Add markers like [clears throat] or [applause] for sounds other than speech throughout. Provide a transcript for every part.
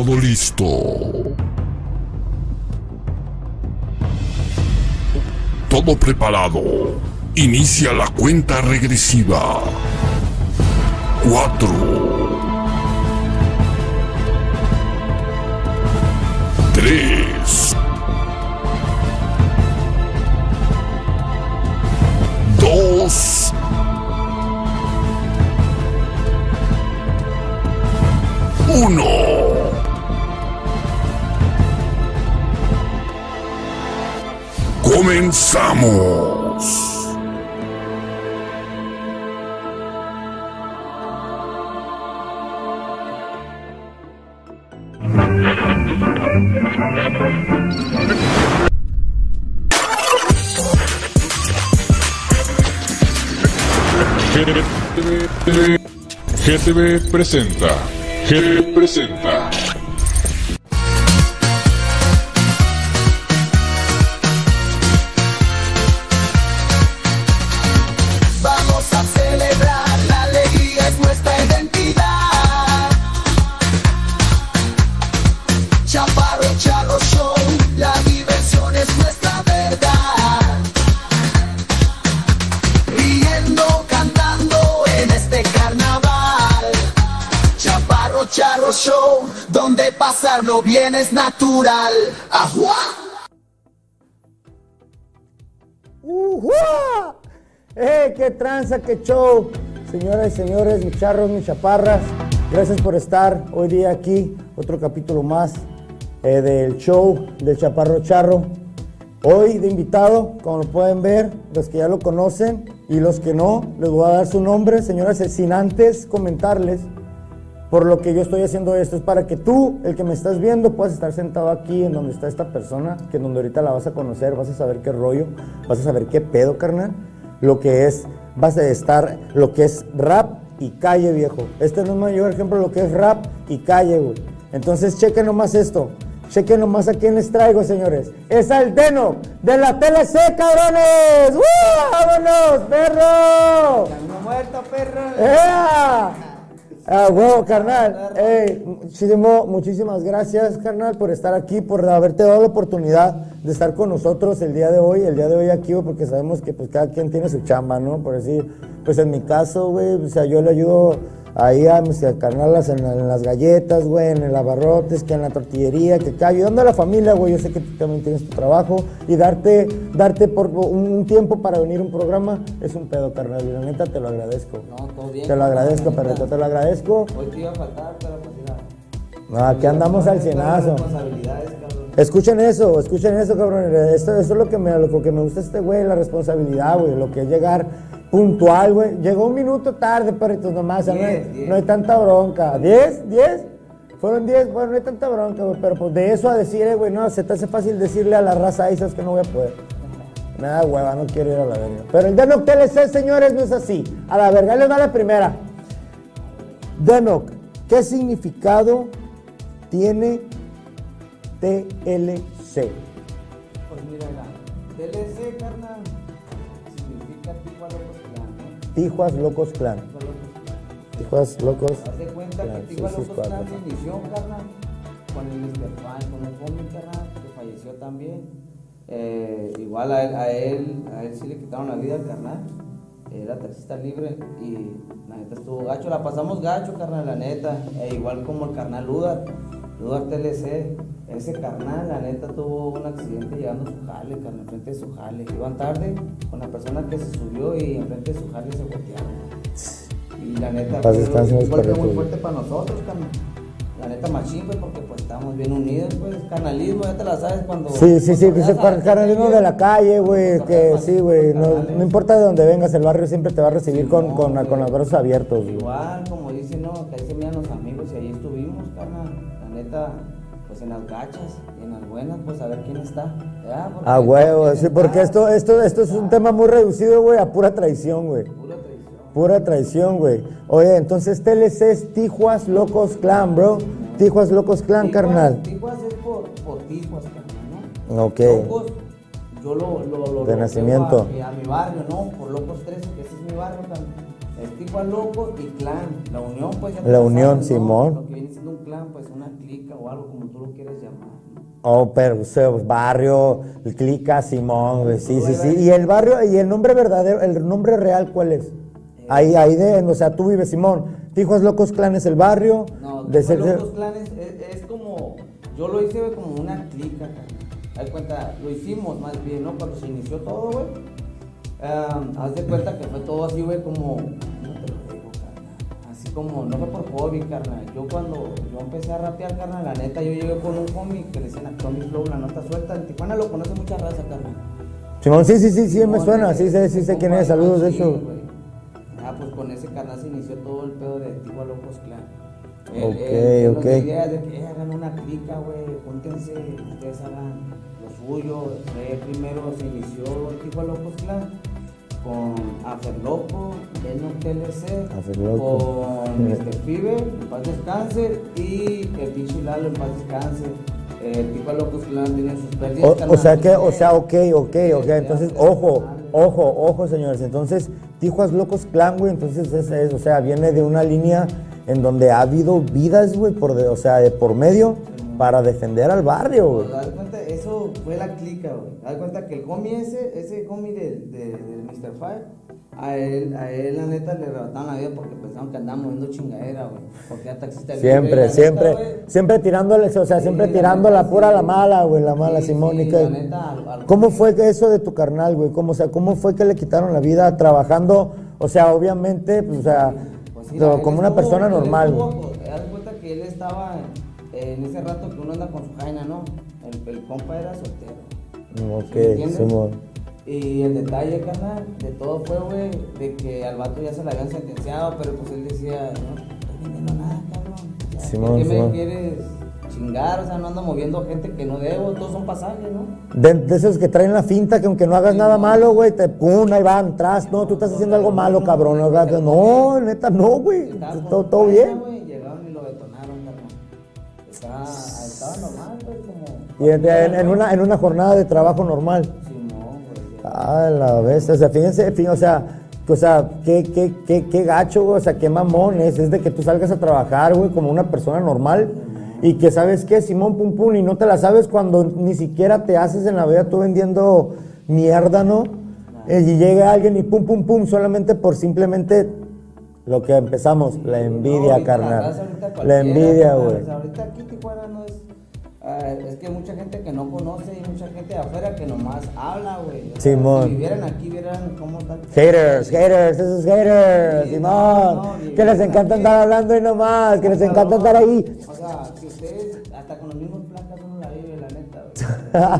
Todo listo. Todo preparado. Inicia la cuenta regresiva. Cuatro. Tres. Dos. Uno. Comenzamos. GTV presenta. GTV presenta. Bien es natural. ¡Ajua! ¡Ujua! ¡Eh, qué tranza, qué show! Señoras y señores, mis charros, mis chaparras, gracias por estar hoy día aquí, otro capítulo más eh, del show del Chaparro Charro. Hoy de invitado, como lo pueden ver, los que ya lo conocen y los que no, les voy a dar su nombre, señoras, sin antes comentarles por lo que yo estoy haciendo esto es para que tú, el que me estás viendo, puedas estar sentado aquí en donde está esta persona, que en donde ahorita la vas a conocer, vas a saber qué rollo, vas a saber qué pedo, carnal, lo que es, vas a estar, lo que es rap y calle, viejo. Este no es mayor ejemplo de lo que es rap y calle, güey. Entonces, chequen nomás esto. Chequen nomás a quién les traigo, señores. Es al Deno de la TLC, cabrones. ¡Uh! ¡Vámonos, perro! muerto, perro. ¡Ea! Ah, huevo, carnal. Ey, muchísimo, muchísimas gracias, carnal, por estar aquí, por haberte dado la oportunidad de estar con nosotros el día de hoy, el día de hoy aquí, porque sabemos que pues cada quien tiene su chamba, ¿no? Por decir, pues en mi caso, güey, o sea, yo le ayudo ahí a mis carnalas en, en las galletas, güey, en el abarrotes, que en la tortillería, que acá, ayudando a la familia, güey, yo sé que tú también tienes tu trabajo y darte, darte por un, un tiempo para venir a un programa es un pedo, carnal, y la neta te lo agradezco. No, todo bien. Te lo agradezco, neta. te lo agradezco. Hoy te iba a faltar, pero pues. No, aquí andamos al cienazo. Escuchen eso, escuchen eso, cabrón. Esto, esto es lo que, me, lo que me gusta este güey, la responsabilidad, güey. Lo que es llegar puntual, güey. Llegó un minuto tarde, perritos, nomás. Diez, no hay tanta bronca. ¿Diez? ¿Diez? Fueron diez, bueno, no hay tanta bronca, güey. Pero pues de eso a decir, eh, güey, no, se te hace fácil decirle a la raza ahí, sabes que no voy a poder. Nada, hueva, no quiero ir a la verga. Pero el Denoc TLC, señores, no es así. A la verga, les va la primera. Denoc, ¿qué significado tiene TLC? Pues mira, la TLC, carnal, Tijuas Locos Clan. Tijuas Locos. Haz de cuenta Clan, que sí, Locos Clan inició, carnal, con el Mr. Fan, con el Fomi, carnal, que falleció también. Eh, igual a él, a él, a él sí le quitaron la vida al carnal. Era taxista libre y la neta estuvo gacho. La pasamos gacho, carnal, la neta. E igual como el carnal Ludar, Ludar TLC. Ese carnal, la neta, tuvo un accidente llegando a su jale, carnal, enfrente de su jale. Iban tarde con la persona que se subió y enfrente de su jale se voltearon. Y la neta, fue un golpe muy perritos. fuerte para nosotros, carnal. La neta, machín, pues, porque pues estamos bien unidos, pues. Canalismo, ya te la sabes cuando. Sí, sí, sí, que car- carnalismo de la calle, güey, que sí, güey, no, no importa de dónde vengas, el barrio siempre te va a recibir con, con, los brazos abiertos. Igual, como dicen, no, que ahí se miran los amigos y ahí estuvimos, carnal. La neta, pues en las gachas y en las buenas, pues a ver quién está. ¿verdad? Porque A huevo, sí, porque esto, esto, esto es un tema muy reducido, güey, a pura traición, güey. Pura traición. Pura traición, güey. Oye, entonces TLC es Tijuas Locos Clan, bro. Tijuas Locos Clan, Tijuas- carnal. Tijuas es por, por Tijuas, carnal, ¿no? Ok. Locos, yo lo, lo, lo De lo nacimiento. llevo A, a mi barrio, ¿no? Por Locos 13, que ese es mi barrio, carnal. Es Tijuas Locos y clan. La unión, pues ya La unión, sabes, ¿no? Simón. Lo que viene siendo un clan, pues una clica o algo como tú Oh, pero barrio, el Clica, Simón, güey, sí, sí, sí. Y el barrio, y el nombre verdadero, el nombre real, ¿cuál es? Ahí, ahí de, o sea, tú vives, Simón. Tijos Locos Clan es el barrio. No, de ser- los clanes es, es como, yo lo hice güey, como una clica. Haz cuenta, lo hicimos más bien, ¿no? Cuando se inició todo, güey. am, haz de cuenta que fue todo así, güey, como, como, no fue por hobby, carnal. Yo cuando yo empecé a rapear, carnal, la neta, yo llegué con un homie que le decían a Tommy Flow, la nota suelta. En Tijuana lo conoce mucha raza, carnal. Simón, sí, sí, sí, sí, me suena, sí sé, sí sé quién es, saludos de güey. Ah, pues con ese canal se inició todo el pedo de Antigua Locos Clan. Ok, ok. nos idea de que eh, hagan una clica, güey, júntense, ustedes hagan lo suyo. Primero se inició Antigua Locos Clan con Aferloco, Deno TLC, Aferloco. con Mr. Pibe, en paz descanse, y el pinche Lalo, en paz descanse. Eh, Antigua Locos Clan tiene sus pérdidas. O, sea que, o pues, sea, ok, ok, ok. Entonces, se ojo, ojo, ojo, señores. Entonces, Tijuas Locos Clan, güey, entonces es, es, o sea, viene de una línea en donde ha habido vidas, güey, por de, o sea, de por medio para defender al barrio, güey. Fue la clica, güey. Haz cuenta que el homie ese, ese homie del de, del Mr. Fire, a él, a él la neta le arrebataron la vida porque pensaban que andaban moviendo chingadera, güey. Porque era taxista Siempre, neta, siempre, siempre tirándole, o sea, Sí, siempre tirando la pura sí. la mala, güey, la mala Sí, Simón. sí, y que- la neta, al- al- ¿Cómo fue eso de tu carnal, güey? ¿Cómo, o sea, ¿Cómo fue que le quitaron la vida trabajando? O sea, obviamente, pues, o sea, Pues como una estuvo- persona normal, estuvo, pues, Haz cuenta que él estaba en ese rato que uno anda con su jaina, ¿no? El, el compa era soltero. Ok, ¿Sí me entiendes? Simón. Y el detalle, carnal, de todo fue, güey, de que al vato ya se le habían sentenciado, pero pues él decía, no, no estoy vendiendo nada, cabrón. Simón, ¿Qué me Simón. quieres chingar? O sea, no ando moviendo gente que no debo, todos son pasajes, ¿no? De, de esos que traen la finta que aunque no hagas nada malo, güey, te pum, ahí van, tras, no, tú estás haciendo algo malo, cabrón. No, neta, no, güey. Todo, todo bien. güey, Y en, una, en una jornada de trabajo normal. Ah, la bestia. O sea, fíjense, fí- o sea, o sea, qué, qué, qué, qué gacho, güey. O sea, qué mamón es. Es de que tú salgas a trabajar, güey, como una persona normal. Y que sabes qué, Simón Pum Pum, y no te la sabes cuando ni siquiera te haces en la vida tú vendiendo mierda, ¿no? Eh, y llega alguien y pum, pum, pum, solamente por simplemente lo que empezamos, la envidia, carnal. La envidia, güey. ahorita aquí Tijuana no es. Ah, es que hay mucha gente que no conoce y mucha gente de afuera que nomás habla, güey. Simón. Si vivieran aquí, vieran cómo están. Haters, haters, esos haters, Sí, Simón. no, no, que les encanta andar hablando y nomás, que les encanta estar ahí. O sea, que ustedes, hasta con los mismos placas uno la vive, la neta,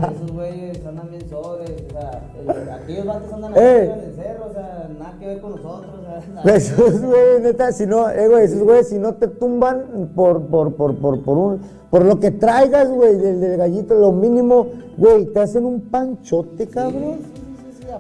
güey. Esos [laughs] güeyes andan bien sobres, o sea, el- aquellos vatos andan aquí Eh. en el cerro, nada que ver con nosotros, nada. Esos güeyes, neta, si no, eh, güey, esos güeyes, si no te tumban por, por, por, por, por un, por lo que traigas, güey, del, del gallito, lo mínimo, güey, te hacen un panchote, cabrón.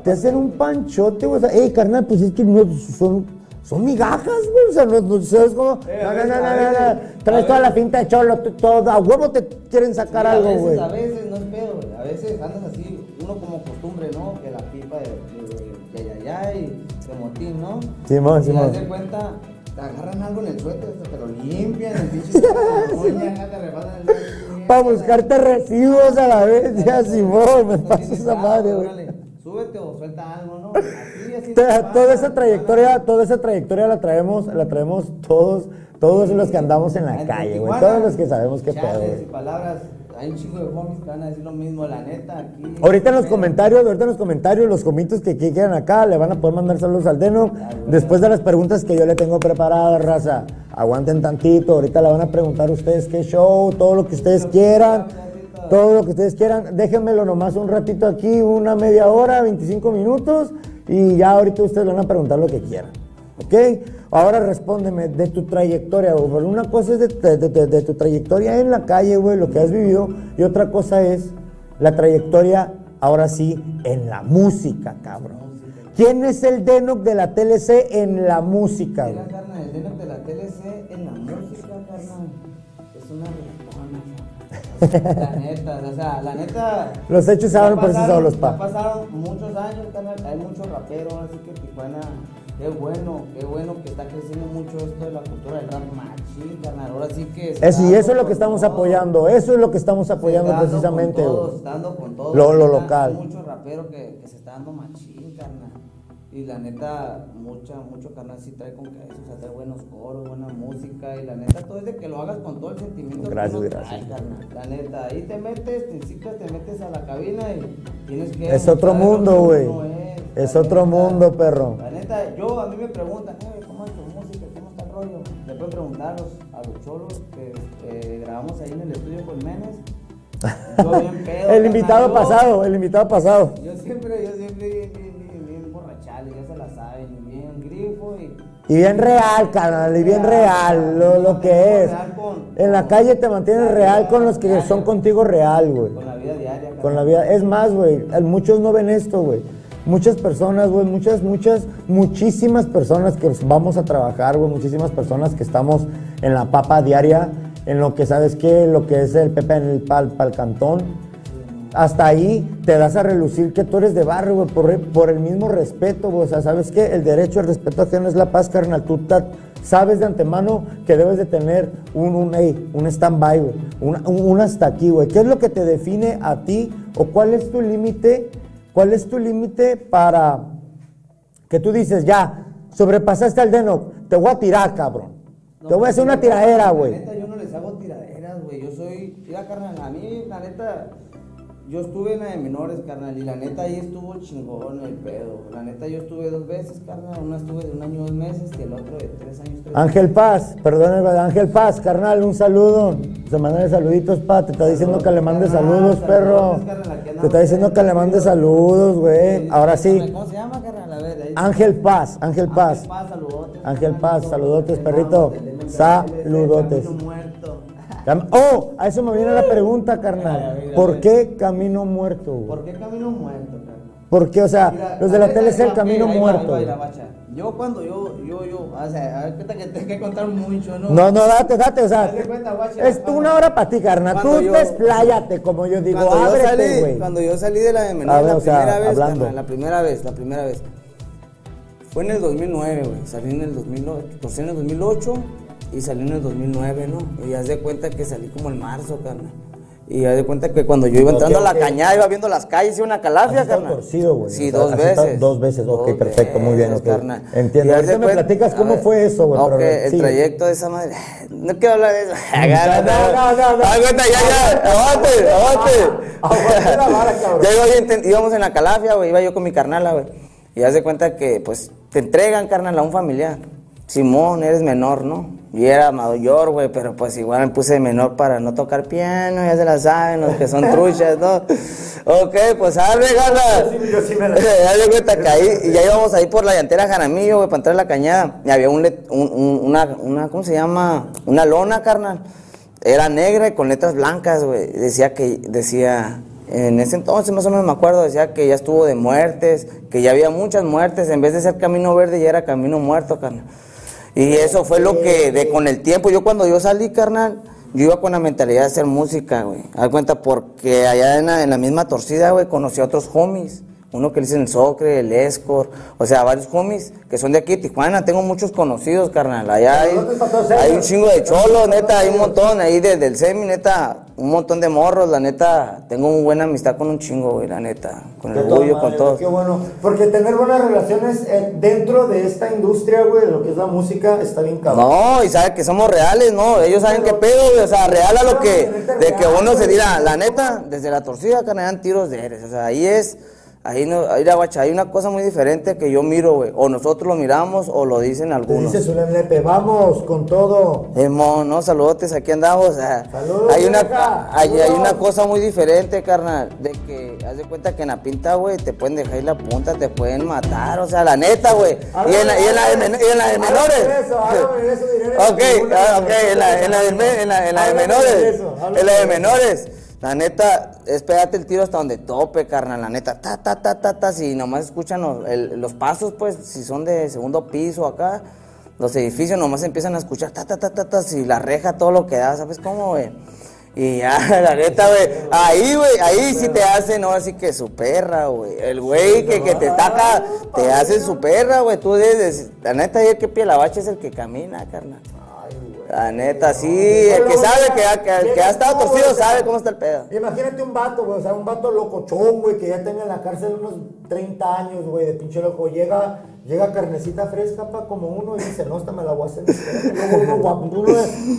Te hacen un panchote, güey. O sea, ey, carnal, pues es que no, son, son migajas, güey. O sea, no, no sabes cómo. Eh, No, a no, no, no, a no. Traes toda la finta de cholo, todo, a huevo te quieren sacar Sí, algo, a veces, güey. A veces no es pedo, güey. A veces andas así, uno como costumbre, ¿no? Que la pipa de, de, de, ya, ya, y de motín, ¿no? Simón, y Simón. das de cuenta, te agarran algo en el suéter, te lo limpian, el pinche te repasan el Para buscarte recibos a la vez, ya, Simón, me pasa esa madre, güey. Súbete o suelta algo, ¿no? Así, así. Toda, toda esa trayectoria, toda esa trayectoria la traemos, la traemos todos, todos los que andamos en la calle, güey. Todos los que sabemos qué pedo, y palabras, hay un chico de homies que van a decir lo mismo, la neta, aquí. Ahorita en los comentarios, ahorita en los comentarios, los comitos que quieran acá, le van a poder mandar saludos al Deno. Después de las preguntas que yo le tengo preparadas, raza. Aguanten tantito, ahorita le van a preguntar ustedes qué show, todo lo que ustedes quieran. Todo lo que ustedes quieran, déjenmelo nomás un ratito aquí, una media hora, 25 minutos, y ya ahorita ustedes van a preguntar lo que quieran. ¿Ok? Ahora respóndeme de tu trayectoria, güey. Una cosa es de, de- de- de tu trayectoria en la calle, güey, lo que has vivido, y otra cosa es la trayectoria, ahora sí, en la música, cabrón. ¿Quién es el Denoc de la TLC en la música, Mira, güey? carnal, el Denoc de la TLC en la música, carnal, es una reggaetona, La neta, o sea, la neta. Los hechos pasaron- solos, ya pa. pasaron muchos años, carnal, hay muchos raperos, así que Tijuana Qué bueno, qué bueno que está creciendo mucho esto de la cultura del rap machín, carnal. Ahora sí que. Eso, y eso es lo que estamos todo. apoyando, eso es lo que estamos apoyando dando precisamente. Con güey. todo, se está dando con todo. Lo- lo local. Hay muchos raperos que, que se está dando machín, carnal. Y la neta, mucha, mucho carnal sí trae con que eso, o sea, trae buenos coros, buena música. Y la neta, todo es de que lo hagas con todo el sentimiento Gracias, que uno gracias. trae, carnal. La neta, ahí te metes, te enciclas, te metes a la cabina y tienes que. Es otro mundo, güey. Es. La otro mundo, perro. La neta, yo a mí me preguntan, "Eh, ¿cómo es tu música? ¿Cómo está el rollo? Le pueden preguntar a los, cholos que eh, grabamos ahí en el estudio con Menes. Yo bien [laughs] pedo, El invitado yo- pasado, el invitado pasado. Yo siempre, yo siempre bien, bien, borrachal, ya se la saben, bien grifo y... Y bien real, carnal, y bien real, lo, lo que es. En la calle te mantienes real con los que son contigo real, güey. Con la vida diaria. Con la vida. Es más, güey, muchos no ven esto, güey. Muchas personas, güey, muchas, muchas, muchísimas personas que vamos a trabajar, güey, muchísimas personas que estamos en la papa diaria, en lo que, ¿sabes qué? Lo que es el Pepe en el pal, pal cantón. Hasta ahí te das a relucir que tú eres de barrio, güey, por, el mismo respeto, güey. O sea, ¿sabes qué? El derecho al respeto ajeno es la paz, carnal. Tú sabes de antemano que debes de tener un, un, un stand-by, güey. Un- un hasta aquí, güey. ¿Qué es lo que te define a ti o cuál es tu límite? ¿Cuál es tu límite para que tú dices, ya, sobrepasaste al deno, te voy a tirar, cabrón? te voy a hacer una tiradera, La güey. neta, yo no les hago tiraderas, güey. Yo soy. Mira, carnal, a mí, la neta. Yo estuve en la de menores, carnal, y la neta ahí estuvo chingón el pedo. La neta, yo estuve dos veces, carnal. Una estuve de un año, dos meses, y el otro de tres años, tres Ángel Paz, perdón, Ángel Paz, carnal, un saludo. Se mandan saluditos, pa. Te está diciendo que le carnal, saludos, perro. Te está diciendo que le mandes saludos, güey. Ahora sí. ¿Cómo se llama, carnal? A ver, ahí. Ángel Paz, Ángel Paz. Ángel Paz, saludotes. Ángel Paz, saludotes, perrito. Saludotes. Oh, a eso me viene la pregunta, carnal. ¿Por qué camino muerto, güey? ¿Por qué camino muerto, carnal? ¿Por qué? O sea, Mira, los de la tele es el camino ahí va, muerto. ahí va. Yo cuando yo, yo, yo, o sea, a ver, cuenta que tengo que contar mucho, ¿no? No, no, date, date, o sea, cuenta, guacha, es cuando- una hora para ti, carnal. Tú yo- despláyate, como yo digo, cuando yo ábrete, salí, güey. cuando yo salí de la de menor, ver, la sea, primera vez, la primera vez, la primera vez. Fue en el 2009, güey. Salí en el 2008, torcí en el 2008 y salí en el 2009, ¿no? Y haz de cuenta que salí como en marzo, carnal. Y haz de cuenta que cuando yo iba entrando a la ok. cañada, iba viendo las calles, iba una calafia, carnal. torcido, güey. Sí, O sea, dos veces. dos veces, ok, Dos perfecto, muy bien, ok. carnal. Entiendo. Y Ahorita me platicas cómo ver, fue eso, güey, Ok, pero el trayecto de esa madre. No quiero hablar de eso. [laughs] no, no, no. De cuenta, ya, ya, aguante, aguante. Ya iba íbamos en la calafia, güey, iba yo con mi carnala, güey. Y haz de cuenta que, pues, te entregan, carnal, a un familiar. Simón, eres menor, ¿no? Y era mayor, güey, pero pues igual me puse de menor para no tocar piano, ya se la saben, los que son truchas, ¿no? [laughs] Ok, pues arre, gana. Ya de cuenta que ahí, y ya íbamos ahí por la llantera Jaramillo, güey, para entrar a la cañada. Y había un, let- un- un- una, una, ¿cómo se llama? Una lona, carnal. Era negra y con letras blancas, güey. Decía que, decía, en ese entonces más o menos me acuerdo, decía que ya estuvo de muertes, que ya había muchas muertes, en vez de ser camino verde ya era camino muerto, carnal. Y eso fue lo que, de con el tiempo, yo cuando yo salí, carnal, yo iba con la mentalidad de hacer música, güey. Haz cuenta, porque allá en la, en la misma torcida, güey, conocí a otros homies. Uno que le dicen el Socre, el Escor, o sea, varios homies que son de aquí de Tijuana. Tengo muchos conocidos, carnal. Allá hay, un chingo de cholos, neta, hay un montón ahí desde el semi, neta, un montón de morros, la neta. Tengo una buena amistad con un chingo, güey, la neta. Con el orgullo, con todos. Qué bueno. Porque tener buenas relaciones eh, dentro de esta industria, güey, de lo que es la música, está bien cabrón. No, y saben que somos reales, ¿no? Ellos saben qué pedo, güey. O sea, real a lo que. De que uno se tira. La neta, desde la torcida, carnal, tiros de eres. O sea, ahí es. Ahí no. Ahí la guacha. Hay una cosa muy diferente que yo miro, güey. O nosotros lo miramos o lo dicen Te algunos. dices un lepe, vamos con todo. Eh, mo, no, saludotes, aquí andamos. sea, Saludos, hay, una, hay, hay una cosa muy diferente, carnal, de que haz de cuenta que en la pinta, güey, te pueden dejar ahí la punta, te pueden matar, o sea, la neta, güey. Y en la, y en la de, men- y en la de menores. eso, eso, diré en la ok, ah, ok, en la, en la de, menores. en la de menores. La neta, es pegarte el tiro hasta donde tope, carnal. La neta, ta, ta, ta, ta, ta. Si nomás escuchan los, el- los pasos, pues, si son de segundo piso acá, los edificios nomás empiezan a escuchar ta, ta, ta, ta, ta. Si la reja, todo lo que da, ¿sabes cómo, güey? Y ya, [laughs] la neta, güey, ahí, güey, ahí sí te hace, no, así que su perra, güey. El güey que, que te taca, te hace su perra, güey. Tú decir, la neta, el que pie la bacha es el que camina, carnal. La neta, sí, el que sabe que, ha- que, que ha estado torcido sabe cómo está el pedo. Imagínate un vato, güey, o sea, un vato locochón, güey, que ya tenga en la cárcel unos 30 años, güey, de pinche loco. Llega, llega carnecita fresca, pa, como uno, y dice, no, esta me la voy a hacer. Luego uno, guapo, uno,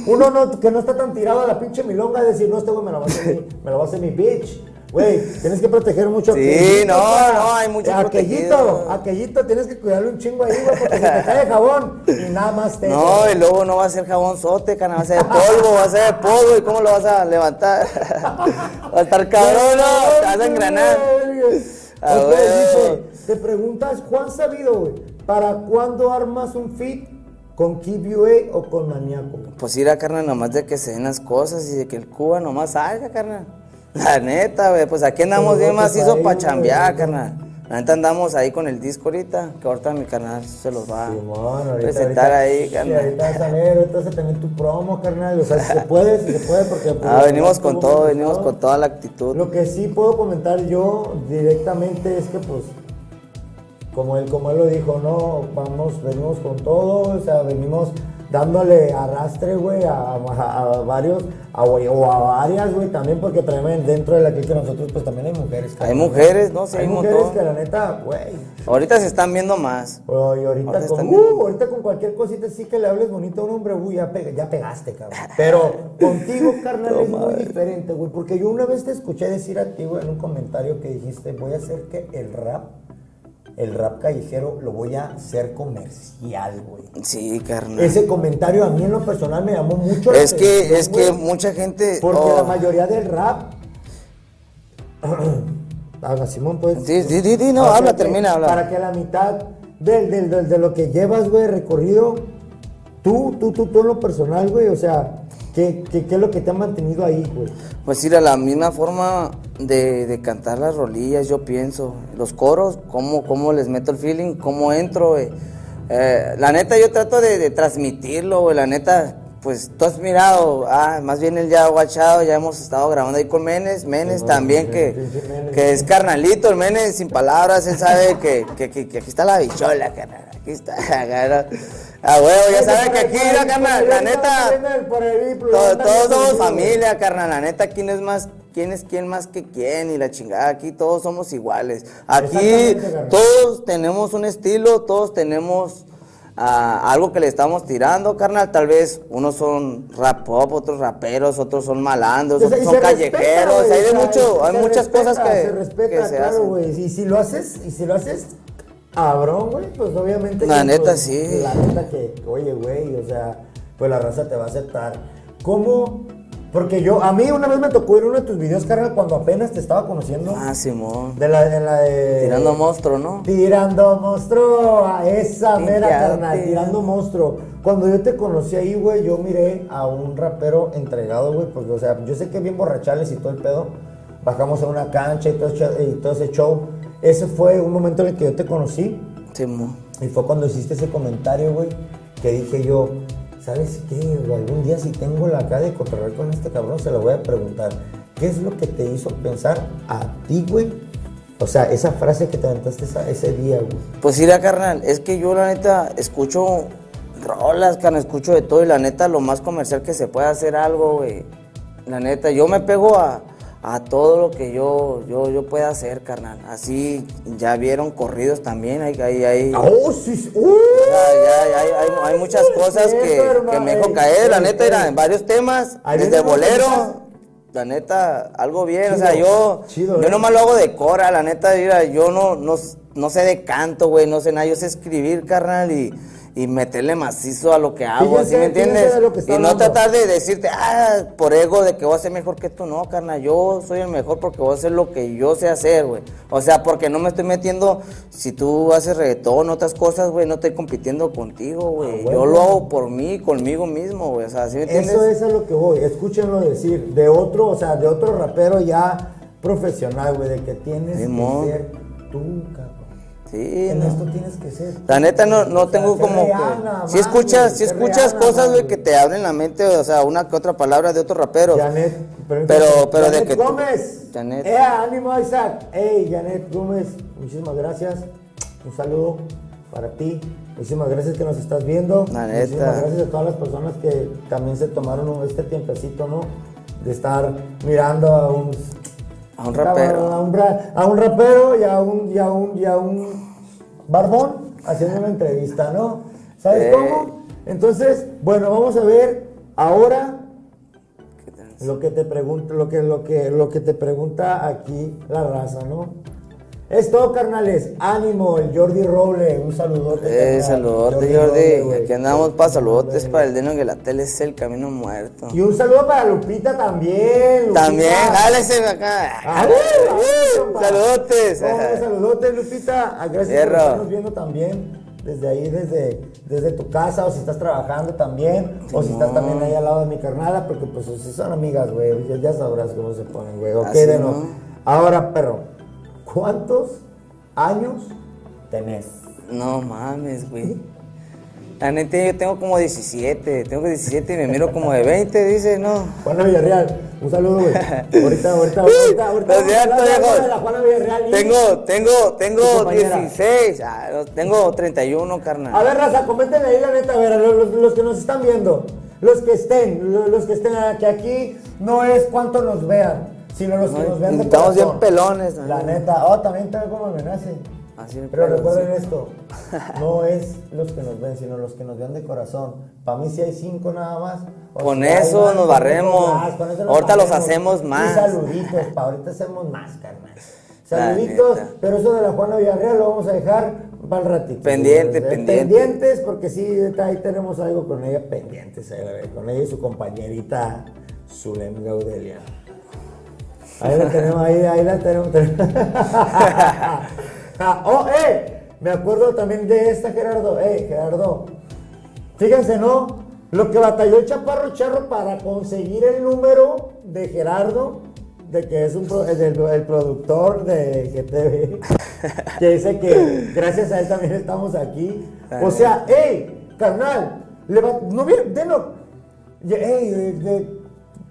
uno no, que no está tan tirado a la pinche milonga, decir, no, este güey me la va a hacer mi, me la va a hacer mi bitch. Güey, tienes que proteger mucho a Sí, aquellito, no, no, hay mucho Aquellito, aquellito, tienes que cuidarle un chingo ahí, güey, porque se te cae jabón y nada más te... No, y luego no va a ser jabón sote, carnal, va a ser de polvo, va a ser de polvo, ¿y cómo lo vas a levantar? [laughs] va a estar cabrón, ¿no? Te vas a engranar. Ah, Ok, güey. dice, te preguntas, Juan Sabido, güey, ¿para cuándo armas un fit con UA o con Maniaco? Pues ir a carnal nomás de que se den las cosas y de que el Cuba nomás salga, carnal. La neta, güey, pues aquí andamos bien macizo para chambear, carnal. La neta andamos ahí con el disco ahorita, que ahorita mi carnal se los va Simón, a ahorita, presentar ahorita, ahí, sí, carnal. ahorita vas a ver, ahorita vas a tener tu promo, carnal. O sea, si se [laughs] puede, si se puede, porque. pues, Ah, venimos con todo, venimos con toda la actitud. Lo que sí puedo comentar yo directamente es que, pues, como él, como él lo dijo, no, vamos, venimos con todo, o sea, venimos dándole arrastre, güey, a, a- a varios, a, güey, o a varias, güey, también, porque también dentro de la clica nosotros, pues también hay mujeres. Hay mujeres, ¿no? Sí, hay hay mujeres montón. que la neta, güey, Ahorita se están viendo más. o- y ahorita Ahorita con, viendo. uh, ahorita con cualquier cosita sí que le hables bonito a un hombre, ya, pe- ya pegaste, cabrón. Pero contigo, [laughs] carnal, es muy diferente, güey. Porque yo una vez te escuché decir a ti, güey, en un comentario que dijiste, voy a hacer que el rap, el rap callejero, lo voy a hacer comercial, güey. Sí, carnal. Ese comentario a mí en lo personal me llamó mucho la Es que, atención, es que mucha gente. Porque oh, la mayoría del rap... [clears throat] Haga, Simón, pues. Sí, sí, sí, sí, no, habla, que- termina, habla. Para que la mitad del, del- del- de lo que llevas, güey, recorrido, tú, tú, tú, tú en lo personal, güey, o sea, ¿qué, qué, qué es lo que te ha mantenido ahí, güey? Pues ir a la misma forma de, de cantar las rolillas, yo pienso. Los coros, cómo, cómo les meto el feeling, cómo entro, güey. Eh, la neta, yo trato de, de transmitirlo, güey. La neta, pues tú has mirado, ah, más bien el ya guachado, ya hemos estado grabando ahí con Menes. Menes también, que, Menes. que es carnalito, el Menes, sin palabras, él sabe que, que, que- que aquí está la bichola, carnal. Aquí está, [laughs] carnal. Ah, huevo, ya sabe que aquí, mira, carnal, la neta. Todos, somos familia, carnal. La neta, no es más, quién es quién más que quién y la chingada. Aquí todos somos iguales. Aquí todos tenemos un estilo, todos tenemos ah, algo que le estamos tirando, carnal. Tal vez unos son rap pop, otros raperos, otros son malandros, otros son respeta, callejeros. hay de mucho, hay muchas respeta, cosas que se respeta, que se claro, hacen. güey. Y si lo haces, y si lo haces cabrón, güey, pues obviamente. La que, neta, pues, sí. La neta que, oye, güey, o sea, pues la raza te va a aceptar. ¿Cómo? Porque yo, a mí una vez me tocó ir a uno de tus videos, carnal, cuando apenas te estaba conociendo. Ah, Simón. De la de la de. Tirando monstruo, ¿no? Tirando monstruo, a esa mera carnal, tirando monstruo. Cuando yo te conocí ahí, güey, yo miré a un rapero entregado, güey, porque, o sea, yo sé que bien borrachales y todo el pedo. Bajamos a una cancha y todo, ese- y todo ese show. Ese fue un momento en el que yo te conocí. Simón. Y fue cuando hiciste ese comentario, güey, que dije yo, ¿sabes qué? Algún día si tengo la cara de cotorrear con este cabrón, se lo voy a preguntar. ¿Qué es lo que te hizo pensar a ti, güey? O sea, esa frase que te aventaste esa- ese día, güey. Pues mira, carnal, es que yo la neta escucho rolas, carnal, escucho de todo y la neta lo más comercial que se puede hacer algo, güey. La neta, yo me pego a, a todo lo que yo, yo, yo pueda hacer, carnal. Así ya vieron corridos también, hay, hay, hay, ¡Oh, sí! sí! ¡Uh! ya- ya- ya hay, hay- hay muchas cosas que, que me dejó caer, la neta, era en varios temas, desde bolero, la neta, algo bien, o sea, yo, chido, yo eh. nomás lo hago de cora, la neta, mira, yo no, no, no sé de canto, güey, no sé nada, yo sé escribir, carnal, y, y meterle macizo a lo que hago, ¿sí me entiendes? Y no tratar de decirte, ah, por ego de que voy a ser mejor que tú, no, carnal, yo soy el mejor porque voy a hacer lo que yo sé hacer, güey. O sea, porque no me estoy metiendo, si tú haces reggaetón, otras cosas, güey, no estoy compitiendo contigo, güey. Ah, bueno. Yo lo hago por mí, conmigo mismo, güey, o sea, ¿sí me entiendes? Eso es a lo que voy. Escúchenlo decir. De otro, o sea, de otro rapero ya profesional, güey, de que tienes que ser tú, cabrón. Sí, en no. esto tienes que ser. La neta no, no sea, tengo como que... Si escuchas, si escuchas cosas, güey, que te abren la mente, o sea, una que otra palabra de otros raperos. Janet, Pero- pero de Janet que tú- Gómez. Janet. Eh, ánimo, Isaac. Hey, Janet Gómez, muchísimas gracias. Un saludo para ti. Muchísimas gracias que nos estás viendo. La neta. Muchísimas gracias a todas las personas que también se tomaron este tiempecito, ¿no? De estar mirando a un A un rapero. A un, ra- a un rapero y a un, y a un, y a un barbón haciendo una entrevista, ¿no? ¿Sabes Eh. cómo? Entonces, bueno, vamos a ver ahora lo que te pregunta, lo que, lo que, lo que te pregunta aquí la raza, ¿no? Es todo, carnales. Ánimo, el Jordi Roble. Un saludote. Eh, saludote, Jordi. Aquí andamos para saludotes para el Deno que la tele es el camino muerto. Y un saludo para Lupita también. Lupita. También, jálese acá. Ah, bueno, bueno, compa. Saludotes. Saludotes, Lupita. Ah, Gracias por estarnos viendo también. Desde ahí, desde, desde tu casa, o si estás trabajando también, o si estás también ahí al lado de mi carnala, porque pues si son amigas, güey, ya, sabrás cómo se ponen, güey. Ok, Así, de no. ¿no? Ahora, perro, ¿cuántos años tenés? No mames, güey. La neta, yo tengo como 17. Tengo 17 y me miro como de 20, dice, no. Juana Villarreal, un saludo, güey. Ahorita, ahorita, [laughs] ahorita, ahorita. No cierto, viejo. Tengo, tengo, tengo compañera. 16. Ah, tengo 31, carnal. A ver, raza, coméntenle ahí la neta, a ver, los, los- los que nos están viendo, los que estén, lo- los, que estén aquí, no es cuánto nos vean, sino los que No, nos vean de estamos bien pelones, La neta, oh, también tal como me nace. Así de Pero recuerden sí. esto, [laughs] no es los que nos ven, sino los que nos vean de corazón. Para mí si hay cinco nada más. Con eso más, nos con barremos. eso más, con eso nos Ahorita los hacemos Y más. saluditos, para ahorita hacemos más, carnal. [laughs] Saluditos, pero eso de la Juana Villarreal lo vamos a dejar para el ratito. Pendiente, Eh, pendiente. Pendientes, porque sí, ahí tenemos algo con ella pendientes, con ella y su compañerita Zulem Gaudelia. Ahí la tenemos, ahí, ahí la tenemos. [laughs] Ah, oh, eh, me acuerdo también de esta, Gerardo. Eh, Gerardo. Fíjense, ¿no? Lo que batalló el Chaparro Charro para conseguir el número de Gerardo, de que es un pro- el, productor de GTV, [laughs] que dice que gracias a él también estamos aquí. O sea, hey, carnal, le va- no denos, hey, de-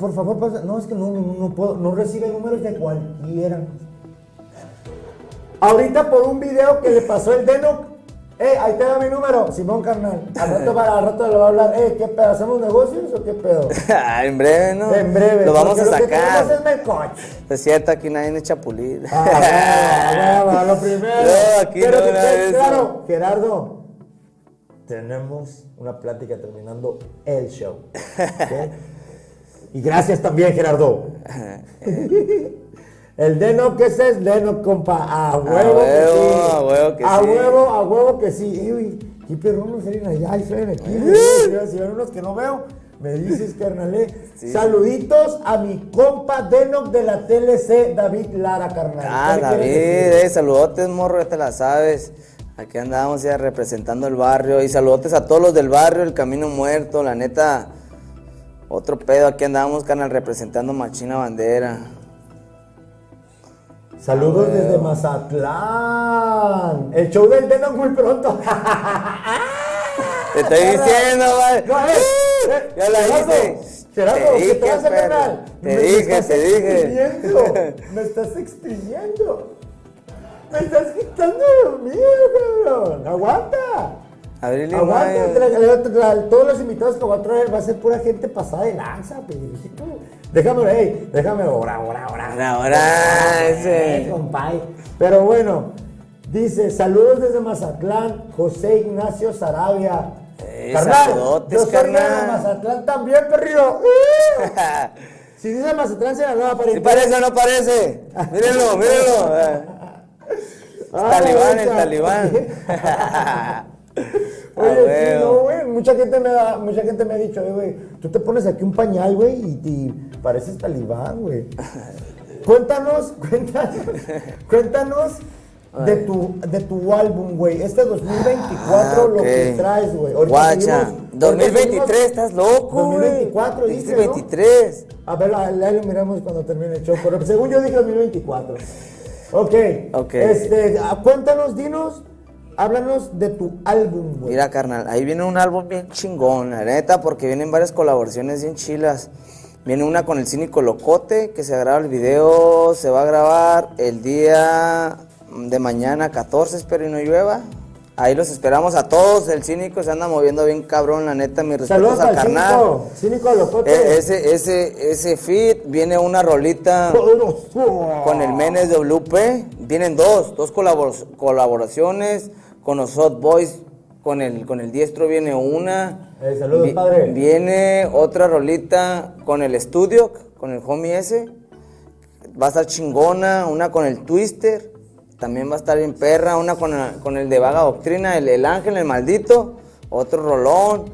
por favor, pasa. No, es que no, no, no puedo, no recibe números de cualquiera. Ahorita por un video que le pasó el Denoc. Eh, ahí te da mi número, Simón Carnal. Al rato, para, al rato le va a hablar. Eh, ¿qué pedo? ¿Hacemos negocios o qué pedo? [laughs] Ah, en breve, ¿no? En breve. Lo vamos a porque Lo que sacar. es. Es cierto, aquí nadie echa pulir. Ah, bueno, bueno, lo primero. [laughs] No, aquí Pero no, que-. Claro, Gerardo. Tenemos una plática terminando el show. ¿ok? [laughs] Y gracias también, Gerardo. [laughs] El Deno, ¿qué es Deno, compa? A huevo, que huevo, sí. a huevo que a sí. huevo, a huevo que sí. Eh, güey, qué perrones salen allá y salen aquí. güey. Si ven unos que no veo, me dices, carnal. eh. Sí. Saluditos a mi compa Denoc de la TLC, David Lara, carnal. Ah, ¿Qué le David, eh, saludotes, morro, ya te la sabes. Aquí andamos ya representando el barrio. Y saludotes a todos los del barrio, el camino muerto, la neta. Otro pedo, aquí andamos, canal, representando Machina Bandera. Saludos desde. Mazatlán. El show del Denoc muy pronto. [laughs] Te estoy diciendo, güey. No, eh, eh, Ya la hice. Gerardo, Te ¿qué dije, te vas a perro. ganar? Te Me- dije, te dije. [laughs] Me estás exprimiendo. Me estás quitando lo mío, cabrón. Aguanta. Abril Aguanta. todos los invitados que voy a traer va a ser pura gente pasada de lanza, pedrito. Déjame, hey, déjame ese. Ay, compay. Pero bueno, dice, saludos desde Mazatlán, José Ignacio Sarabia. Eh, carnal, saludotes, yo soy de. Mazatlán también, perrillo. [laughs] si dice Mazatlán, se la nueva para ¿Sí parece o no parece? Mírenlo, mírenlo. [laughs] Eh, Talibán, el talibán. [laughs] [laughs] Oye, Ah, sí, no, güey. Mucha gente me ha, mucha gente me ha dicho, "Eh, güey, tú te pones aquí un pañal, güey, y, y pareces talibán, güey. [laughs] Cuéntanos, cuéntanos, cuéntanos de tu, de tu álbum, güey. Este 2024 lo que traes, güey. Guacha, seguimos- ahorita 2023, seguimos- estás loco, güey. 2024, dice, Dijiste ¿no? 23. A ver, ahí ahí lo miramos cuando termine el show. Pero según yo dije 2024. Ok. Ok. Este, ah, cuéntanos, dinos, háblanos de tu álbum, güey. Mira, carnal, ahí viene un álbum bien chingón, la neta, porque vienen varias colaboraciones bien chilas. Viene una con el cínico Locote, que se graba el video, se va a grabar el día de mañana 14, espero y no llueva. Ahí los esperamos a todos, el cínico se anda moviendo bien cabrón, la neta, mis respetos Saludos al al carnal. cínico, cínico locote. E- ese, ese, ese fit, viene una rolita con el Menes WP. Vienen dos, dos colabor- colaboraciones. Con los Hot Boys, con el, con el diestro viene una. Eh, saludos, padre. Viene otra rolita con el estudio, con el homie ese. Va a estar chingona, una con el Twister. También va a estar bien perra, una con, el- con el de Vaga Doctrina, el, el Ángel, el maldito. Otro rolón.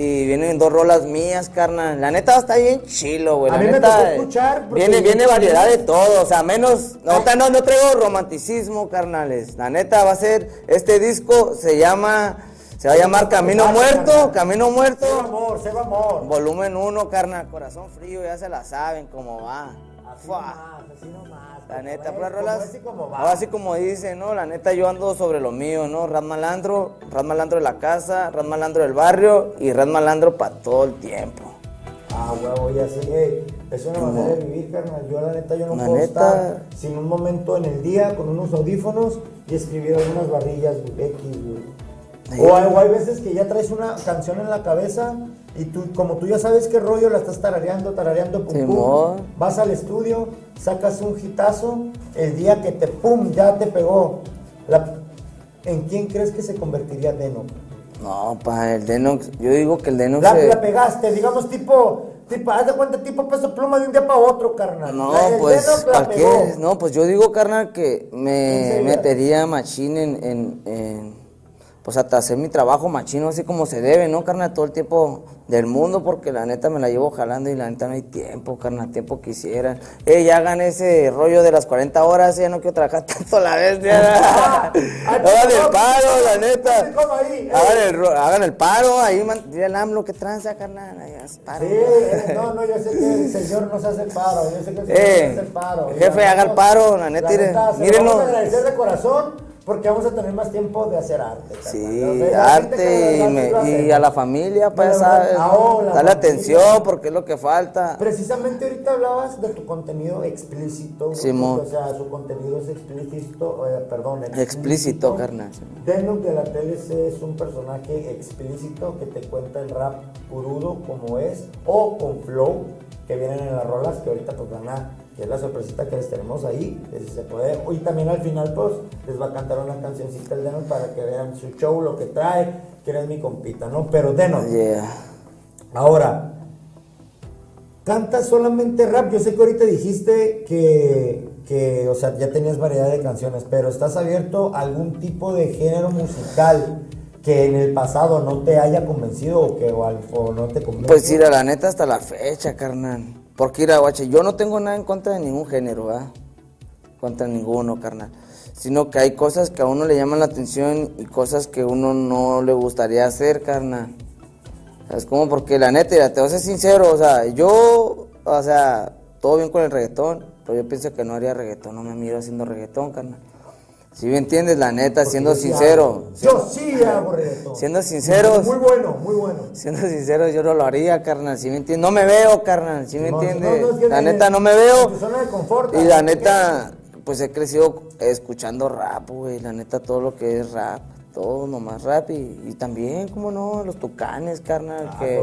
Y vienen dos rolas mías, carnal. La neta va a estar bien chilo, güey. A mí me neta, tocó eh, escuchar Viene, viene variedad de todo, o sea, menos. No, ahorita no, no traigo romanticismo, carnales. La neta va a ser. Este disco se llama. Se va a llamar Camino Muerto, Camino Muerto. Seba amor, Seba amor. Volumen 1, carnal, corazón frío, ya se la saben cómo va. Así nomás, así nomás. La como neta, puras como rolas. es y como va. Ahora sí como dice, ¿no? La neta yo ando sobre lo mío, ¿no? Rad Malandro, Rad Malandro de la casa, Rad Malandro del barrio y Rad Malandro para todo el tiempo. Ah, huevo, ya sé. Ey, es una manera de vivir, carnal. Yo, la neta, yo no La puedo neta. estar sin un momento en el día con unos audífonos y escribir algunas barrillas, güey, X, güey. Sí. O hay, o hay veces que ya traes una canción en la cabeza y tú, como tú ya sabes qué rollo, la estás tarareando, tarareando, pum, pum. Vas al estudio, sacas un hitazo, el día que te, pum, ya te pegó. La- ¿En quién crees que se convertiría Deno? No, pa, el Denox, yo digo que el Denox La, se- la pegaste, digamos tipo, tipo, haz de cuenta tipo peso pluma de un día para otro, carnal. No, el pues, ¿para qué? No, pues yo digo, carnal, que ¿En me metería machín en, en, en, pues hasta hacer mi trabajo machino así como se debe, ¿no, carnal? Todo el tiempo del mundo, porque la neta me la llevo jalando y la neta no hay tiempo, carnal, tiempo quisieran. Eh, ya hagan ese rollo de las 40 horas, ya no quiero trabajar [laughs] tanto a la vez, ya. [laughs] Ah, Hagan el paro, la neta. eh. Hagan el, ro- hagan el paro, ahí, man, dile al AMLO que tranza, carnal, ahí paro. Sí, eh, no, no, yo sé que el señor nos hace el paro, yo sé que el señor Eh, nos hace el paro. jefe, la haga el neta- paro, la neta, lo mírenlo. Vamos a agradecer de corazón porque vamos a tener más tiempo de hacer arte. carnal. Sí, que arte y, verdad me- a la familia, pues, ¿sabes? no? Dale familia. atención porque es lo que falta. Precisamente ahorita hablabas de tu contenido explícito. Simón. O sea, su contenido es explícito, eh, perdón. Explícito, carnal. Denok de la TLC es un personaje explícito que te cuenta el rap crudo como es, o con flow, que vienen en las rolas que ahorita pues van a, que es la sorpresita que les tenemos ahí, si se puede. Y también al final pues les va a cantar una cancioncita el Denok para que vean su show, lo que trae, que eres mi compita, ¿no? Pero Denok, Yeah. Ahora, ¿cantas solamente rap? Yo sé que ahorita dijiste que, que, o sea, ya tenías variedad de canciones, pero ¿estás abierto a algún tipo de género musical que en el pasado no te haya convencido o que o, no te convence? Pues a la neta hasta la fecha, carnal. Porque ir a guache, yo no tengo nada en contra de ningún género, ¿verdad? Contra ninguno, carnal. Sino que hay cosas que a uno le llaman la atención y cosas que uno no le gustaría hacer, carnal. Es como porque la neta, mira, te voy a ser sincero, o sea, yo, o sea, todo bien con el reggaetón, pero yo pienso que no haría reggaetón, no me miro haciendo reggaetón, carnal. Si me entiendes, la neta, siendo sincero. Yo sí hago reggaetón. Siendo sinceros. Muy bueno, muy bueno. Siendo sincero, yo no lo haría, carnal, si me entiendes. No me veo, carnal, si me No, entiendes. no, no, es que la neta, no me veo. de confort, Y la neta, pues he crecido escuchando rap, güey. La neta, todo lo que es rap, todo nomás rap. Y, y también, como no, los tucanes, carnal, Ah, que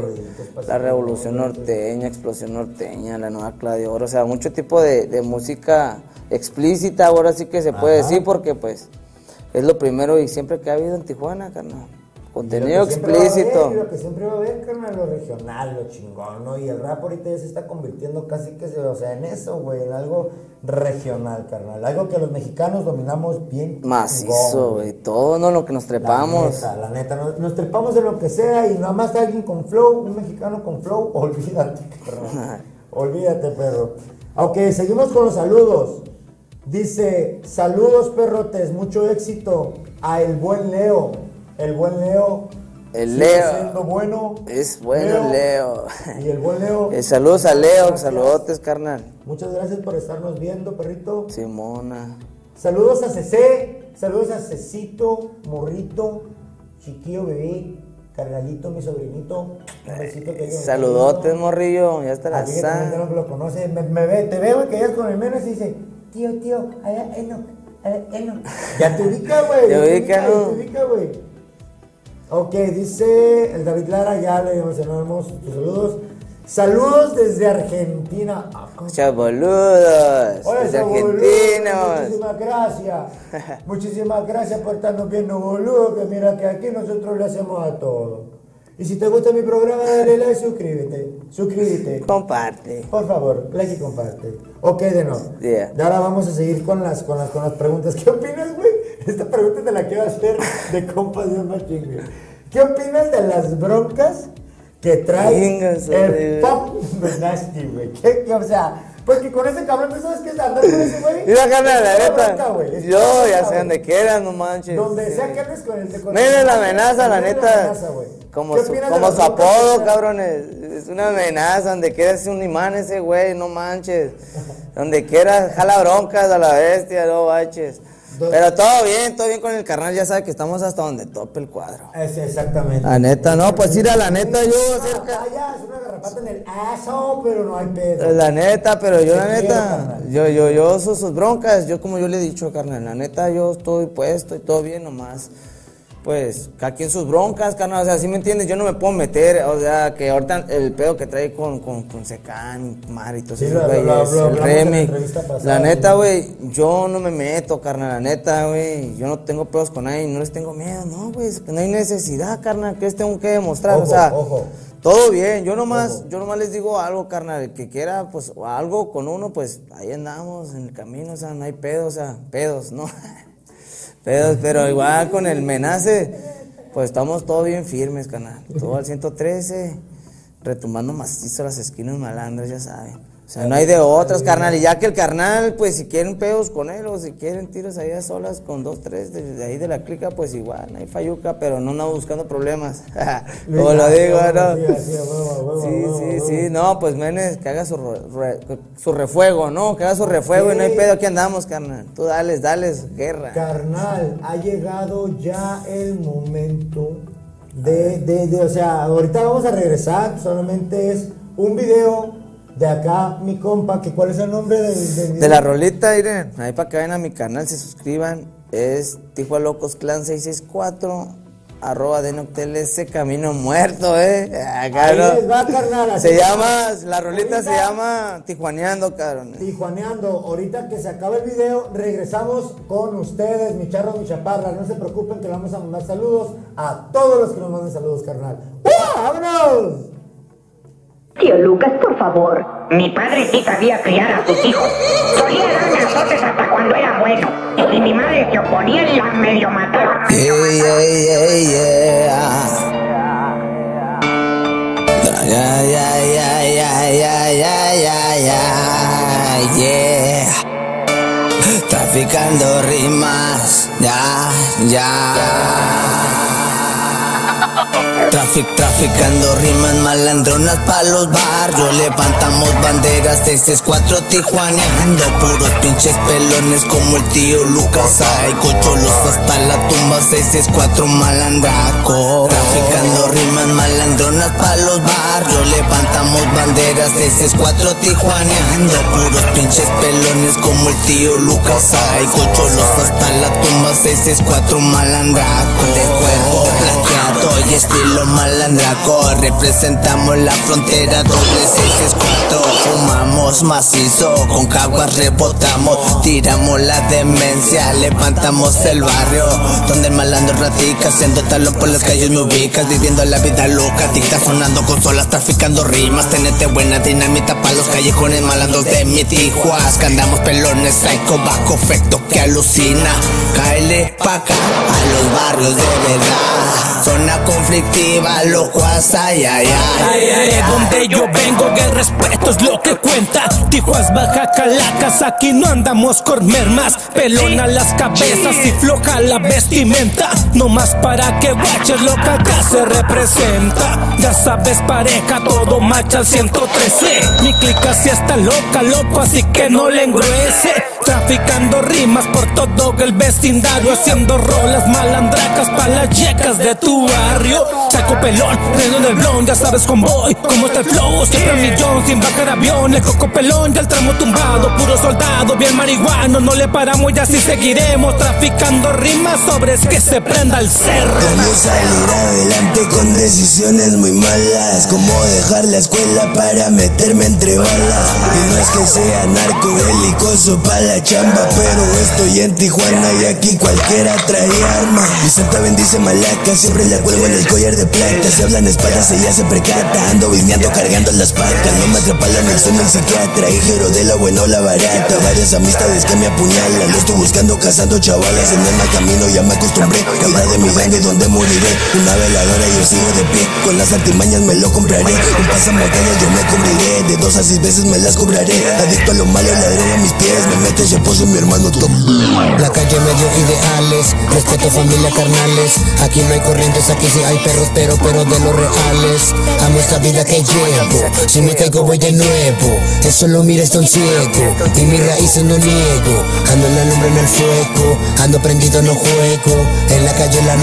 la revolución norteña, explosión norteña, la nueva de oro. O sea, mucho tipo de, de música explícita, ahora sí que se puede Ajá. decir, porque pues es lo primero y siempre que ha habido en Tijuana, carnal. Contenido haber, explícito. lo que siempre va a haber, carnal, lo regional, lo chingón, ¿no? Y el rap ahorita ya se está convirtiendo casi que, se, o sea, en eso, güey, en algo regional, carnal. Algo que los mexicanos dominamos bien. Macizo, güey. Todo, ¿no? Lo que nos La trepamos. neta, la neta, nos, nos trepamos de lo que sea y nada más alguien con flow, un mexicano con flow, [laughs] olvídate, carnal. [laughs] olvídate, perro. Ok, seguimos con los saludos. Dice, saludos perrotes, mucho éxito a el buen Leo. El buen Leo. El Leo. siendo bueno. Es bueno, Leo. Y el buen Leo. Eh, saludos a Leo, Gracias. saludotes, carnal. Muchas gracias por estarnos viendo, perrito. Simona. Saludos a CC, saludos a Cecito, Morrito, Chiquillo Bebé, Carnalito, mi sobrinito. Un besito que yo- Saludotes, morrillo. Ya está la Aquí que también sa. no lo conoce, me, me ve, te veo que llegas con el menos y dice, tío, tío, allá, Eno, allá, Eno. Ya te ubica, güey. [laughs] Ya ya te ubica, güey. Ok, dice el David Lara, ya le mencionamos tus saludos. Saludos desde Argentina. Ah. Chaboludos. Hola, Los esa boludo, argentinos. Muchísimas gracias. [laughs] Muchísimas gracias por estarnos viendo, boludo. Que mira que aquí nosotros le hacemos a todo. Y si te gusta mi programa, dale like, suscríbete. Suscríbete. Comparte. Por favor, like y comparte. Ok, de no. Yeah. Y ahora vamos a seguir con las, con las, con las preguntas. ¿Qué opinas, güey? [laughs] Esta pregunta te la quiero hacer de compas de machín, güey. ¿Qué opinas de las broncas que trae el pop Nasty, güey? ¿Qué, qué- o sea, porque con ese cabrón, ¿tú sabes qué es andar con ese güey? Mira, carnal, la neta. Yo bronca, ya sé güey. donde quieras, no manches. Donde sea que andes con el de el- la amenaza, la neta. amenaza, güey. Como ¿Qué su, como su apodo, cabrones. Es una amenaza. Donde quiera es un imán ese güey, no manches. [laughs] Donde quiera jala broncas a la bestia, no manches. Pero todo bien, todo bien con el carnal. Ya sabe que estamos hasta donde tope el cuadro. Es exactamente. La neta, no, pues ir a la neta, yo cerca. es una garrapata en el aso, pero no hay pedo. La neta, pero yo la neta, yo, yo, yo, sus, sus broncas, yo como yo le he dicho, carnal, la neta, yo estoy puesto y todo bien nomás. Pues, cada quien sus broncas, carnal, o sea, ¿sí me entiendes? Yo no me puedo meter, o sea, que ahorita el pedo que trae con, con, con Secan, Mar y todos Sí, esos güeyes, el la Remy. entrevista pasada, La neta, güey, yo no me meto, carnal, la neta, güey, yo no tengo pedos con nadie, no les tengo miedo, no, güey, no hay necesidad, carnal, que les tengo que demostrar, o Ojo, sea, ojo. todo bien, yo nomás, yo nomás les digo algo, carnal, el que quiera, pues, o algo con uno, pues, ahí andamos en el camino, o sea, no hay pedos, o sea, pedos, ¿no? [laughs] pedos, pero igual con el menace, pues estamos todo bien firmes, carnal, todo al 113, retumbando macizo las esquinas malandras, ya saben. O sea, no hay de otras, carnal, y ya que el carnal, pues, si quieren pedos con él, o si quieren tiros ahí a solas con dos, tres, de, ahí de la clica, pues igual, no hay fayuca, pero no andamos buscando problemas, [laughs] como lo digo, ¿no? Sí, Sí, sí, no, pues Menes, que haga su, re- su refuego, ¿no? Que haga su refuego y no hay pedo, aquí andamos, carnal. Tú dales, dales, guerra. Carnal, ha llegado ya el momento de, de, de- o sea, ahorita vamos a regresar, solamente es un video de acá, mi compa, que cuál es el nombre del, del De la rolita, miren, ahí para que vayan a mi canal, se suscriban, es Tijuana Locos Clan 664, arroba de Noctel, ese camino muerto, eh. Acá, Ahí ¿no? les va, carnal, Se llama, la rolita se llama Tijuaneando, cabrón. Tijuaneando, ahorita que se acabe el video, regresamos con ustedes, mi charro, mi chaparra. No se preocupen que le vamos a mandar saludos a todos los que nos manden saludos, carnal. ¡Vámonos! Tío Lucas, por favor. Mi padre sí sabía criar a sus hijos. Solía darme azotes hasta cuando era bueno. Y si mi madre se oponía y la medio mataba. Yeah, yeah, yeah, Traficando rimas, ya, ya. Trafic, traficando rimas malandronas pa' los barrios. Levantamos banderas de 4 tijuaneando Puros pinches pelones como el tío Lucas. Hay cocholos hasta la tumba 664 malandraco Traficando rimas malandronas pa' los barrios. Levantamos banderas de 4 tijuaneando Puros pinches pelones como el tío Lucas. Hay cocholos hasta la tumba 664 malandraco y estilo malandraco Representamos la frontera doble 664 Fumamos macizo, con caguas rebotamos Tiramos la demencia, levantamos el barrio Donde el malandro ratica, haciendo talón por las calles me ubicas Viviendo la vida loca, dicta sonando consolas, traficando rimas Tenete buena dinamita pa' los callejones malandros de mi Tijuas andamos pelones, psycho, bajo efecto que alucina Cáele pa' acá, a los barrios de verdad Zona conflictiva, loco, ay, ay, ay. De donde yo vengo, que el respeto es lo que cuenta. Tijuas, Baja Calacas, aquí no andamos con mermas. Pelona las cabezas y floja la vestimenta. No más para que guaches lo que acá se representa. Ya sabes, pareja, todo macha al 113. Mi clica si está loca, loco, así que no le engruese. Traficando rimas por todo el vecindario, haciendo rolas malandracas para las yecas de tu barrio. Saco pelón, reno del blon, ya sabes convoy, cómo está el flow, siempre un millón, sin bajar avión, el coco pelón, ya el tramo tumbado, puro soldado, bien marihuano, no le paramos y así seguiremos, traficando rimas sobres que se prenda el cerro. Cómo salir adelante con decisiones muy malas. Cómo dejar la escuela para meterme entre balas. Y no es que sea narco belicoso pa' la chamba, pero estoy en Tijuana y aquí cualquiera trae arma. Mi santa bendice malaca, siempre la cuelgo en el collar de plata. Se hablan espadas, ella se precata. Ando viviendo cargando las patas. No me atrapalan el sueño el psiquiatra. Hijero de la buena o la barata. Varias amistades que me apuñalan. Lo estoy buscando, cazando chavalas. En el mal camino ya me acostumbré. Mi gangue donde moriré. Una veladora y yo sigo de pie. Con las artimañas me lo compraré. Un pasamontañas yo me cubriré. De dos a seis veces me las cobraré. Adicto a lo malo, la droga a mis pies. Me mete ese pozo mi hermano top. La calle me dio ideales. Respeto familia carnales. Aquí no hay corrientes, aquí sí hay perros, pero, pero de los reales. Amo esta vida que llevo. Si me caigo voy de nuevo. Eso lo mira está un ciego. Y mis raíces no niego. Ando en la lumbre en el fuego. Ando prendido no juego. En la calle la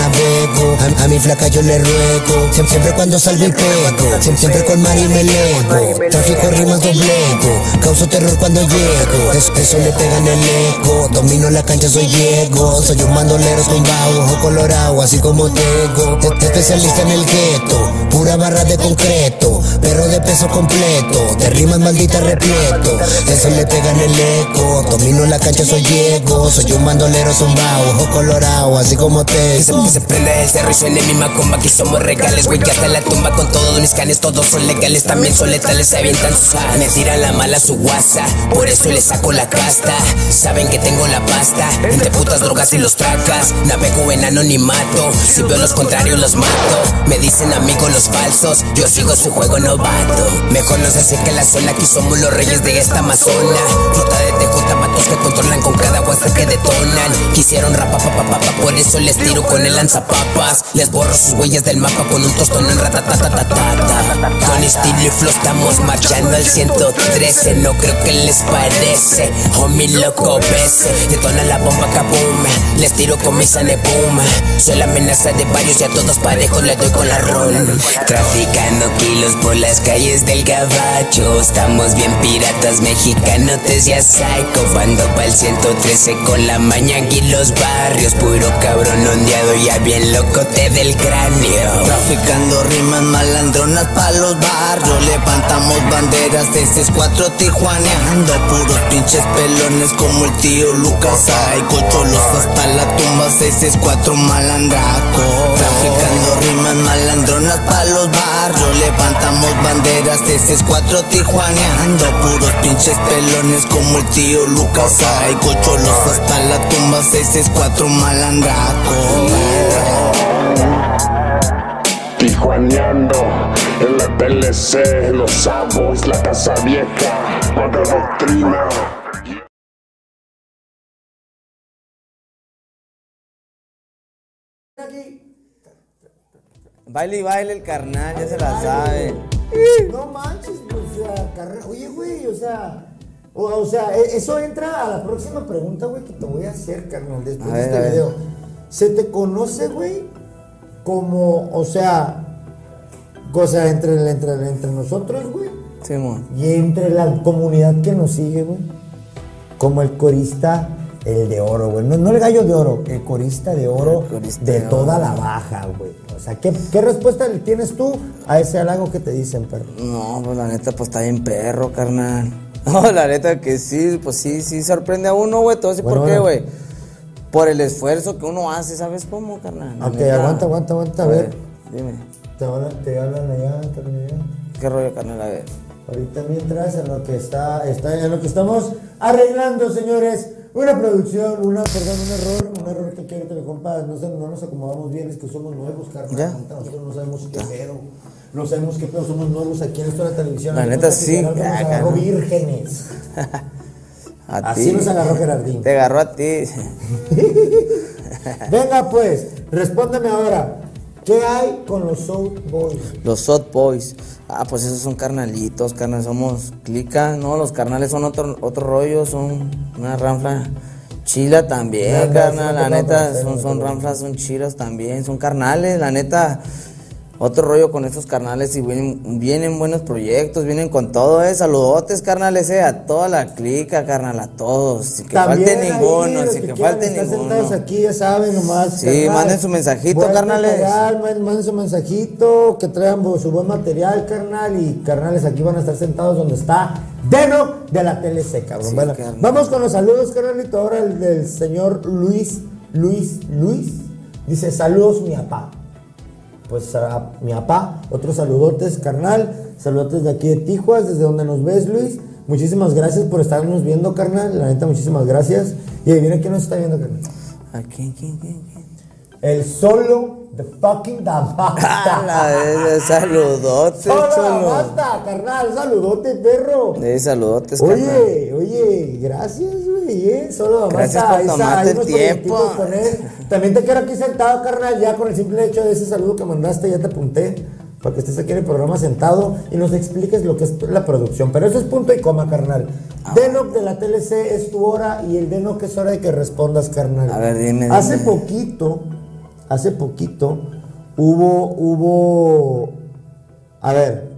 A, mi flaca yo le ruego. Siem- Siempre cuando salgo y pego. Siem- Siempre con Mari me elevo. Tráfico rimas doblego. Causo terror cuando llego. Es- Eso le pega en el eco. Domino la cancha, soy Diego. Soy un bandolero tumbado, ojo colorado, así como tengo. E- Especialista en el gueto. Pura barra de concreto. Perro de peso completo. De rimas maldita repleto. Eso le pega en el eco. Domino la cancha, soy Diego. Soy un bandolero zumbao, ojo colorado, así como te. Que se, que se prenda el cerro y suene mi macumba. Aquí somos regales, güey, que hasta la tumba con todos mis canes. Todos son legales, también son letales. Se avientan sus alas. Me tiran la mala su guasa. Por eso le saco la casta. Saben que tengo la pasta. Entre putas drogas y los tracas. Navego en anonimato. Si veo los contrarios, los mato. Me dicen amigos los falsos. Yo sigo su juego novato. Mejor no se acerque la sola. Aquí somos los reyes de esta amazona. Flota de TJ matos que controlan con cada guasa que detonan. Quisieron rapa pa, pa, pa, pa, por eso les tiro con el lanzapapas. Les borro sus huellas del mapa con un tostón en ratatatatata. Con estilo y flow estamos marchando al 113. No creo que les parece. Homie loco bese. Detona la bomba kaboom. Les tiro con mi sane boom. Soy la amenaza de varios y a todos parejos le doy con la ron. Traficando kilos por las calles del gabacho. Estamos bien piratas mexicanos, ya psycho. Bando pa'l 113 con la mañana y los barrios. Puro cabrón ondeado, ya bien locote del cráneo. Traficando rimas malandronas pa' los barrios. Levantamos banderas de estos cuatro tijuaneando. Puros pinches pelones como el tío Lucas. Hay cocholos hasta la tumba. Ese cuatro malandracos. Traficando rimas malandronas pa' los barrios. Levantamos banderas de estos cuatro tijuaneando. Puros pinches pelones como el tío Lucas. Hay cocholos hasta la tumba. Ese cuatro malandracos. Tijuaneando en la TLC, los sabos, la casa vieja, para doctrina. Baile y baile el carnal, ya se la sabe. No manches, pues, o sea, carnal. Oye, güey, o sea. O, o sea, e- eso entra a la próxima pregunta, güey, que te voy a hacer, carnal, después A de ver, este video. ¿Se te conoce, güey, como, o sea, o sea, entre, entre, entre nosotros, güey, Simón. y entre la comunidad que nos sigue, güey, como el corista, el de oro, güey. No, no el gallo de oro, el corista de oro corista de de toda oro. la baja, güey. O sea, ¿qué, ¿qué respuesta le tienes tú a ese halago que te dicen, perro? No, pues la neta, pues está bien perro, carnal. [laughs] No, la neta que sí, pues sí, sí sorprende a uno, güey. Te voy a decir Bueno, por qué, bueno. Por el esfuerzo que uno hace, ¿sabes cómo, carnal? Ok, neta. aguanta, aguanta, aguanta, a ver. Dime, Te hablan, te hablan allá, te hablan allá. ¿qué rollo, carnal? A ver. Ahorita mientras en lo que está, está en lo que estamos arreglando, señores, Una producción, una, perdón, un error, un error que quiero que me compas, no, no nos acomodamos bien, es que somos nuevos, carnal. Ya. Nosotros no sabemos qué pedo. No sabemos qué pedo, somos nuevos aquí en esto de la televisión. La neta, sí. Nos agarró vírgenes. [laughs] A Así ti. nos agarró Gerardín. Te agarró a ti. [laughs] Venga pues, respóndeme ahora. ¿Qué hay con los South Boys? Los Sot Boys. Ah, pues esos son carnalitos, carnal. Somos clica, ¿no? Los carnales son otro, otro rollo, son una ranfla chila también, carnal. La neta, son, son ranflas, son chilas también, son carnales. La neta, otro rollo con esos carnales y vienen, vienen buenos proyectos, vienen con todo, eh. Saludotes, carnales, eh, a toda la clica, carnal, a todos. Sin que También falte ninguno, sin que, quieran falte ninguno. sentados aquí, ya saben, nomás. Sí, manden su mensajito, carnales. manden su mensajito, que traigan su buen material, carnal. Y carnales, aquí van a estar sentados donde está Deno de la TLC, cabrón. Sí, Bueno, vamos con los saludos, carnalito. Ahora el del señor Luis, Luis, Luis. Dice, saludos, mi papá. Pues a mi papá, otros saludotes, carnal. Saludotes de aquí de Tijuas, desde donde nos ves, Luis. Muchísimas gracias por estarnos viendo, carnal. La neta, muchísimas gracias. Y adivina quién nos está viendo, carnal. ¿A quién, quién, quién, quién? El solo de fucking Damasta. [laughs] la vez, saludotes, Solo. Damasta, carnal. Saludote, perro. Eh, saludotes, carnal. Oye, oye, gracias, Solo. Gracias por tomarte el tiempo. proyectitos con él. También te quiero aquí sentado, carnal, ya con el simple hecho de ese saludo que mandaste, ya te apunté. Para que estés aquí en el programa sentado y nos expliques lo que es la producción. Pero eso es punto y coma, carnal. Ah. Denoc de la TLC es tu hora y el Denoc es hora de que respondas, carnal. A ver, dime, Hace dime. poquito, hace poquito, hubo, hubo, a ver,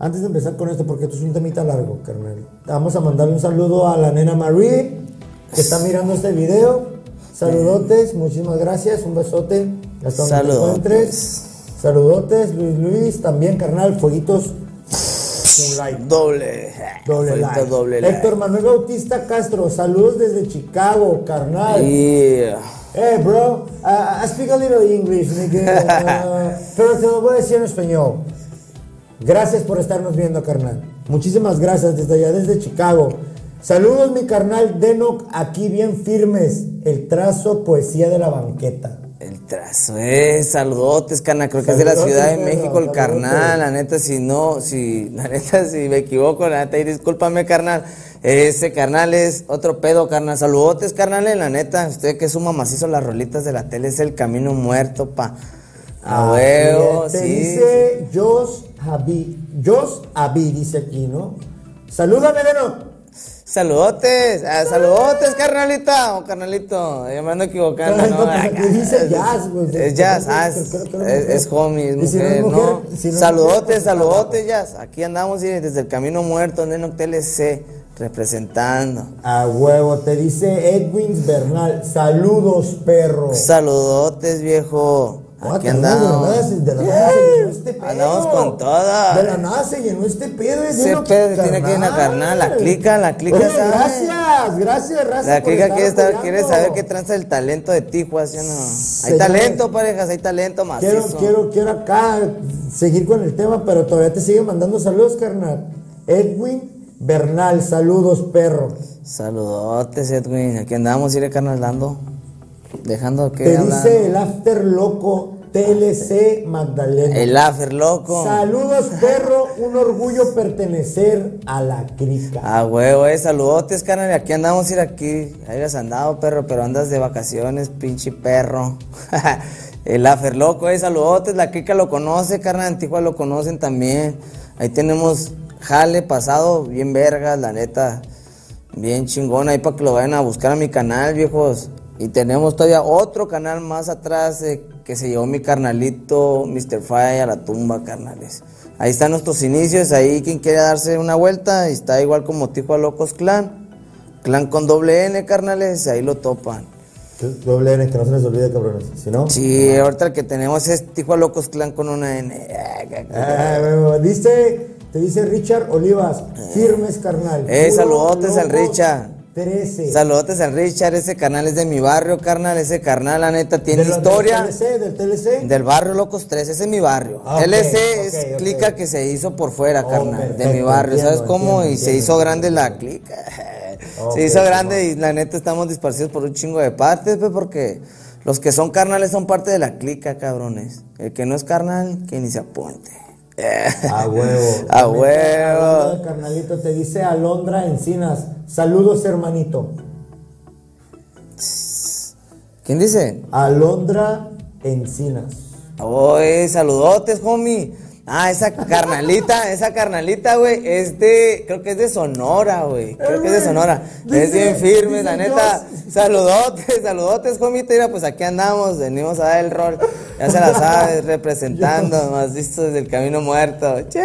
antes de empezar con esto, porque esto es un temita largo, carnal, vamos a mandarle un saludo a la nena Marie, que está mirando este video. Saludotes, muchísimas gracias, un besote, hasta donde te Saludotes. encuentres. Saludotes, Luis Luis, también, carnal, fueguitos. Like. Doble. Doble like. doble like. Héctor Manuel Bautista Castro, saludos desde Chicago, carnal. Yeah. Hey, bro, uh, I speak a little English, nigga. [laughs] Uh, pero te lo voy a decir en español. Gracias por estarnos viendo, carnal. Muchísimas gracias desde allá, desde Chicago. Saludos, mi carnal Denoc, aquí bien firmes. El trazo, poesía de la banqueta. El trazo, eh, saludotes, carnal, creo que es de la Ciudad de México el carnal, la neta, si no, si, la neta, si me equivoco, la neta, y discúlpame, carnal, ese carnal es otro pedo, carnal, saludotes, carnal, la neta, usted que suma macizo las rolitas de la tele, es el camino muerto, pa, a huevo, sí, dice Jos Javi. Jos Avi, dice aquí, ¿no? Salúdame, Denoc. Saludotes, ah, saludotes, carnalita, o carnalito, ya me ando equivocando, No, ¿no? pues aquí dice jazz, güey. Es jazz, ah, es, es es, homie, es Y si no mujer, si no es saludotes, pues, saludotes, jazz. Aquí andamos y desde el Camino Muerto, en Enoch TLC, representando. A huevo, te dice Edwin Bernal. Saludos, perro. Saludotes, viejo. Aquí andamos. De la nada, se- de la nada se llenó este pedo. Andamos con toda. De la nada se llenó este pedo. es Ese pedo se tiene que ir a carnal, la clica, la clica Oye, sabe. gracias, gracias, gracias. La clica quiere, estar, apoyando. quiere saber qué tranza el talento de Tijuas, ¿sí o no? Hay talento, parejas, hay talento Quiero, macizo. quiero, quiero acá seguir con el tema, pero todavía te siguen mandando saludos, carnal. Edwin Bernal, saludos, perro. Saludotes, Edwin. Aquí andamos, iré carnal dando. Dejando que Te hablar. dice el After Loco TLC Magdalena. El afer loco. Saludos, perro. Un orgullo pertenecer a la crica. Ah, huevo, eh, saludotes, carnal. Aquí andamos, ir aquí. Ahí has andado, perro, pero andas de vacaciones, pinche perro. [laughs] el afer loco, eh, saludotes. La crica lo conoce, carnal. Antigua lo conocen también. Ahí tenemos jale pasado, bien vergas, la neta. Bien chingón, ahí para que lo vayan a buscar a mi canal, viejos. Y tenemos todavía otro canal más atrás eh, que se llevó mi carnalito, Mr. Fire, a la tumba, carnales. Ahí están nuestros inicios, ahí quien quiere darse una vuelta, está igual como Tijuana Locos Clan. Clan con doble N, carnales, ahí lo topan. Doble N, que no se les olvide, cabrones. Si no. Sí, ahorita el que tenemos es Tijuana Locos Clan con una N. Ah, dice, te dice Richard Olivas, firmes, carnal. Eh, saludotes al Richard. 13. Saludotes al Richard, ese canal es de mi barrio, carnal, ese carnal, la neta, tiene De historia. Del TLC, del TLC. Del barrio Locos 3, ese es mi barrio. Ah, ok, LC ok, es ok. clica que se hizo por fuera, Oh, carnal, de mi barrio, ¿sabes cómo? entiendo, y se hizo grande la clica. [laughs] Se hizo grande y la neta estamos disparcidos por un chingo de partes, pues, porque los que son carnales son parte de la clica, cabrones. El que no es carnal, que ni se apunte. [laughs] A huevo. A huevo. Carnalito, te dice Alondra Encinas. Saludos, hermanito. ¿Quién dice? Alondra Encinas. Oye, saludotes, homie. Ah, esa carnalita, esa carnalita, güey, es de, creo que es de Sonora, güey. Creo que es de Sonora. Dice- es bien firme, la neta. Joss. Saludotes, saludotes, homie. Mira, pues aquí andamos, venimos a dar el rol. Ya se la sabes, [laughs] representando, más visto desde el camino muerto. Che.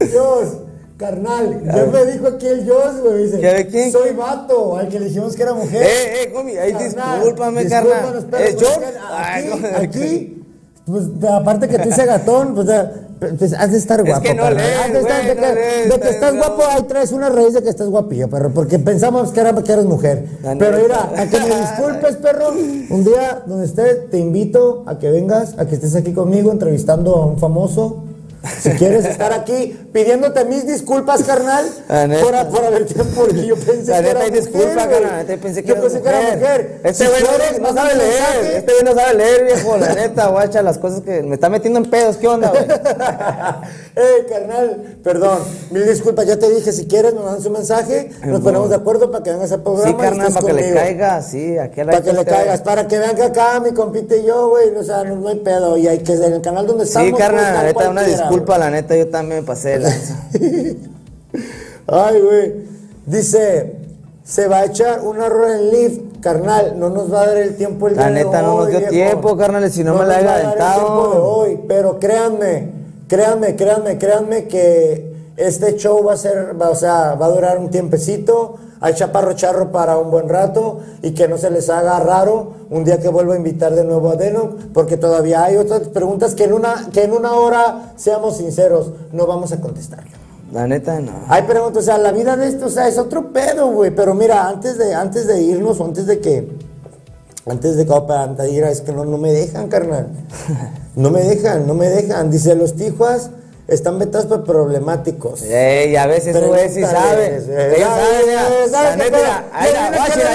Dios, [laughs] carnal, ya me dijo aquí el Dios, güey. Dice, ¿Qué de quién? soy vato, al que le dijimos que era mujer. Eh, eh, ay, Carnal, discúlpame, carnal. pero, ¿Es pues, yo? Ay, Aquí, aquí, pues aparte que te hice gatón, pues, pues has de estar Es guapo. que no carnal. lees, Has de, estar- güey, de no que, lees, de que estás no. guapo, ahí traes una raíz de que estás guapillo, perro, porque pensamos que, era, que eres mujer. Pero mira, a que me disculpes, perro, un día donde estés, te invito a que vengas, a que estés aquí conmigo entrevistando a un famoso. Si quieres estar aquí pidiéndote mis disculpas, carnal, [laughs] La neta. por, por haberte porque yo pensé La que era mujer, disculpa, carnal. Neta, pensé que yo pensé que era mujer. Este Si güey no- sabe leer. mensaje. Este güey no sabe leer, viejo. La neta, guacha, las cosas que me está metiendo en pedos. ¿Qué onda, güey? [laughs] eh, carnal, perdón, mil disculpas, ya te dije, si quieres me mandas un mensaje, nos ponemos de acuerdo para que vengas al programa. Sí, carnal, para que le caiga, sí, aquí a la Para que le caigas, para que vean que acá mi compite y yo, güey, o sea, no, no hay pedo, y hay que en el canal donde estamos. Sí, puede carnal, la neta, una disculpa, la neta, yo también me pasé lanza. [laughs] Ay, güey. Dice, se va a echar una rola en lift, carnal. No nos va a dar el tiempo el La día de neta, no nos hoy, dio viejo. tiempo, carnal, si no me la el aventado. hoy, pero créanme, créanme, créanme, créanme que este show va a ser, va, o sea, va a durar un tiempecito. Hay chaparro charro para un buen rato y que no se les haga raro un día que vuelva a invitar de nuevo a Denon, porque todavía hay otras preguntas que en una, que en una hora, seamos sinceros, no vamos a contestar. La neta, no. Hay preguntas, o sea, la vida de esto, o sea, es otro pedo, güey. Pero mira, antes de, antes de irnos, o antes de que, antes de que de ir, es que no, no me dejan, carnal. [laughs] No me dejan, no me dejan. Dice, los tijuas están vetados por problemáticos. Ey, a veces eso güey sí sabe. Pregúntales, eh, Ellos sabe, saben, ahí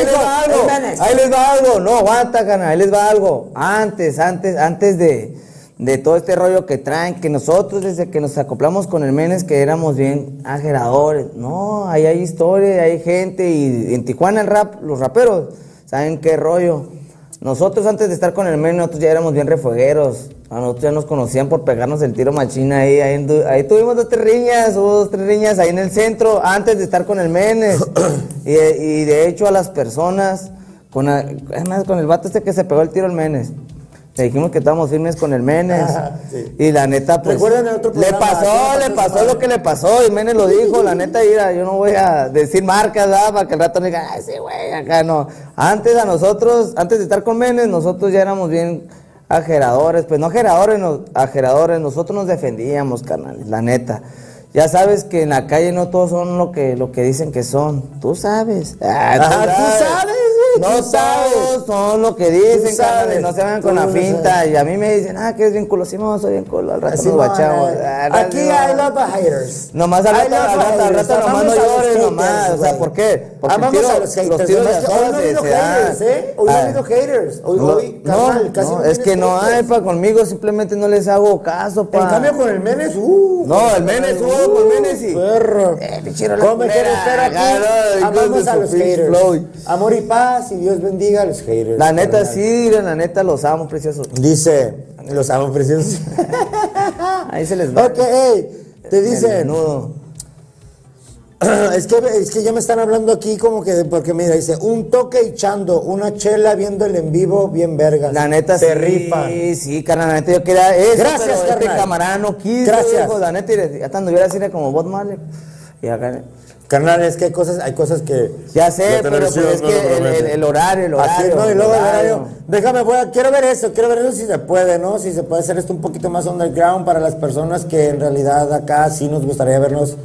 les va algo. Ahí les va algo. No, aguanta, carnal, ahí les va algo. Antes, antes, antes de, de todo este rollo que traen, que nosotros desde que nos acoplamos con el Menes, que éramos bien ageradores. No, ahí hay historia, hay gente, y en Tijuana el rap, los raperos, ¿saben qué rollo? Nosotros antes de estar con el Menes, nosotros ya éramos bien refuegueros. A nosotros ya nos conocían por pegarnos el tiro machina ahí. Ahí, ahí tuvimos dos, tres riñas, hubo dos, tres riñas ahí en el centro antes de estar con el Menes. [coughs] y, y de hecho a las personas, con, además con el vato este que se pegó el tiro al Menes. Le dijimos que estábamos firmes con el Menes. [laughs] Sí. Y la neta, pues. ¿Recuerdan el otro le programa? pasó, le pasó pasó su lo que le pasó. Y Menes lo dijo. La neta, mira, yo no voy a decir marcas, ¿verdad? Para que el rato no diga, ay, sí, güey, acá no. Antes a nosotros, antes de estar con Menes, nosotros ya éramos bien ajeradores. Pues no ajeradores, no, ajeradores. Nosotros nos defendíamos, carnal, la neta. Ya sabes que en la calle no todos son lo que, lo que dicen que son. Tú sabes. Ah, Ajá, tú sabes, No sabes. son lo que dicen, carnal. No se van tú con la finta. Y a mí me dicen, ah, que eres bien culo. Sí, no, soy bien culo. Al rato Así nos no, guachamos. eh, Ah, Aquí no, hay love the haters. Nomás al I rato, al rato, nomás no llores, nomás. O sea. ¿por qué? Porque Amamos a los haters. los tiros de nomás que hoy no ha habido haters, ¿eh? Hoy no ha Ah. carnal, casi no, es que no hay pa conmigo, simplemente no les hago caso, pa. En cambio con el Menes, uh. No, el Menes, uh, con Menes sí. Perro. Eh, pichero, la ¿Cómo me culera, quieres estar aquí? agarra, Amamos a de los haters. Amor y paz y Dios bendiga a los haters. La neta carnal. sí, la neta los amo, preciosos. Dice, los amo preciosos. [laughs] Ahí se les va. ok, hey, te dicen. [clears throat] Es que, es que ya me están hablando aquí como que, de- porque mira, dice, un toque echando, una chela viendo el en vivo, bien vergas. La neta Se sí, rifan. sí, carnal, la neta yo quería eso, Gracias, pero este carnal. camarada no quiso, Gracias. la neta, y ya estando hubiera sido como Bob Marley. Y acá, Carnal, es que hay cosas, hay cosas que... ya sé, pero pues es que el, el- promete. el horario, el horario. no, y luego el horario. horario. Déjame, voy a- quiero ver eso, quiero ver eso si se puede, ¿no? Si se puede hacer esto un poquito más underground para las personas que en realidad acá sí nos gustaría vernos.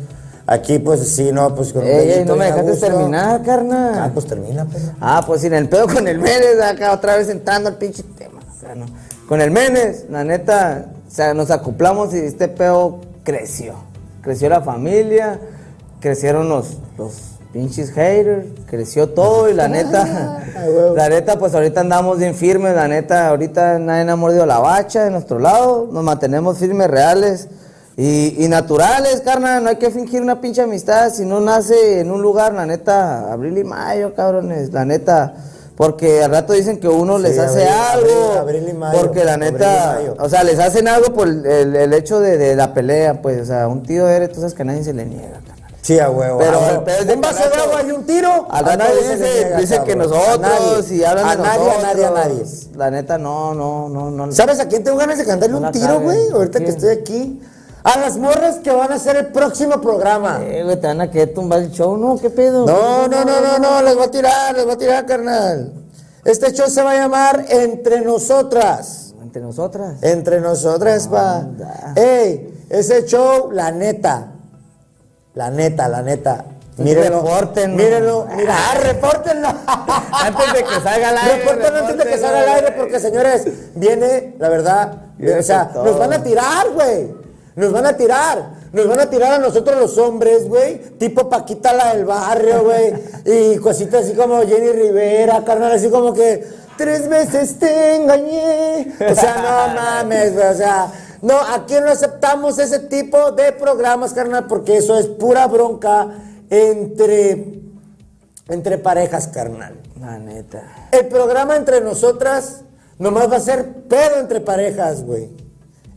Aquí, pues sí, no, pues con Ey, ey, no me dejaste gusto. terminar, Ah, carnal. pues termina, perro. Ah, pues sin el pedo con el Menes, acá otra vez entrando al pinche tema. acá, ¿no? Con el Menes, la neta, o sea, nos acoplamos y este pedo creció. Creció la familia, crecieron los, los pinches haters, creció todo y la [laughs] neta, la neta, pues ahorita andamos bien firmes, la neta, ahorita nadie ha mordido la bacha de nuestro lado, nos mantenemos firmes, reales y, y naturales, carnal, no hay que fingir una pinche amistad, si no nace en un lugar, la neta, abril y mayo, cabrones, la neta. Porque al rato dicen que uno les hace abril, algo. abril, abril y mayo, porque la neta, o sea, les hacen algo por el, el- el hecho de, de la pelea, pues, o sea, un tío eres, tú sabes que a nadie se le niega, carnal. Sí, a huevo. Pero a de un vaso de agua y un tiro. A nadie dice, le niega, dice que nosotros nadie. y hablan a de nadie, nosotros. a nadie, a nadie. La neta, no, no, no, no. ¿Sabes a quién tengo ganas de cantarle No un tiro, güey? Ahorita que estoy aquí. A las morras que van a hacer el próximo programa. Eh, güey, te van a querer tumbar el show, ¿no? ¿Qué pedo? No, no, no, no, no, les voy a tirar, les voy a tirar, carnal. Este show se va a llamar Entre Nosotras. Entre nosotras. Entre nosotras, va. Ey, ese show, la neta. La neta, la neta. Mírenlo. Repórtenlo. Mírenlo. Mira, ah, repórtenlo. [laughs] Antes de que salga al aire, Repórtenlo antes de que salga al aire, porque señores, viene, la verdad, Viene o sea, nos van a tirar, güey. Nos van a tirar. Nos van a tirar a nosotros los hombres, güey. Tipo Paquita la del barrio, güey. Y cositas así como Jenny Rivera, carnal, así como que tres veces te engañé. O sea, no [laughs] mames, güey. O sea, no, aquí no aceptamos ese tipo de programas, carnal, porque eso es pura bronca entre, entre parejas, carnal. La neta. El programa entre nosotras nomás va a ser pedo entre parejas, güey.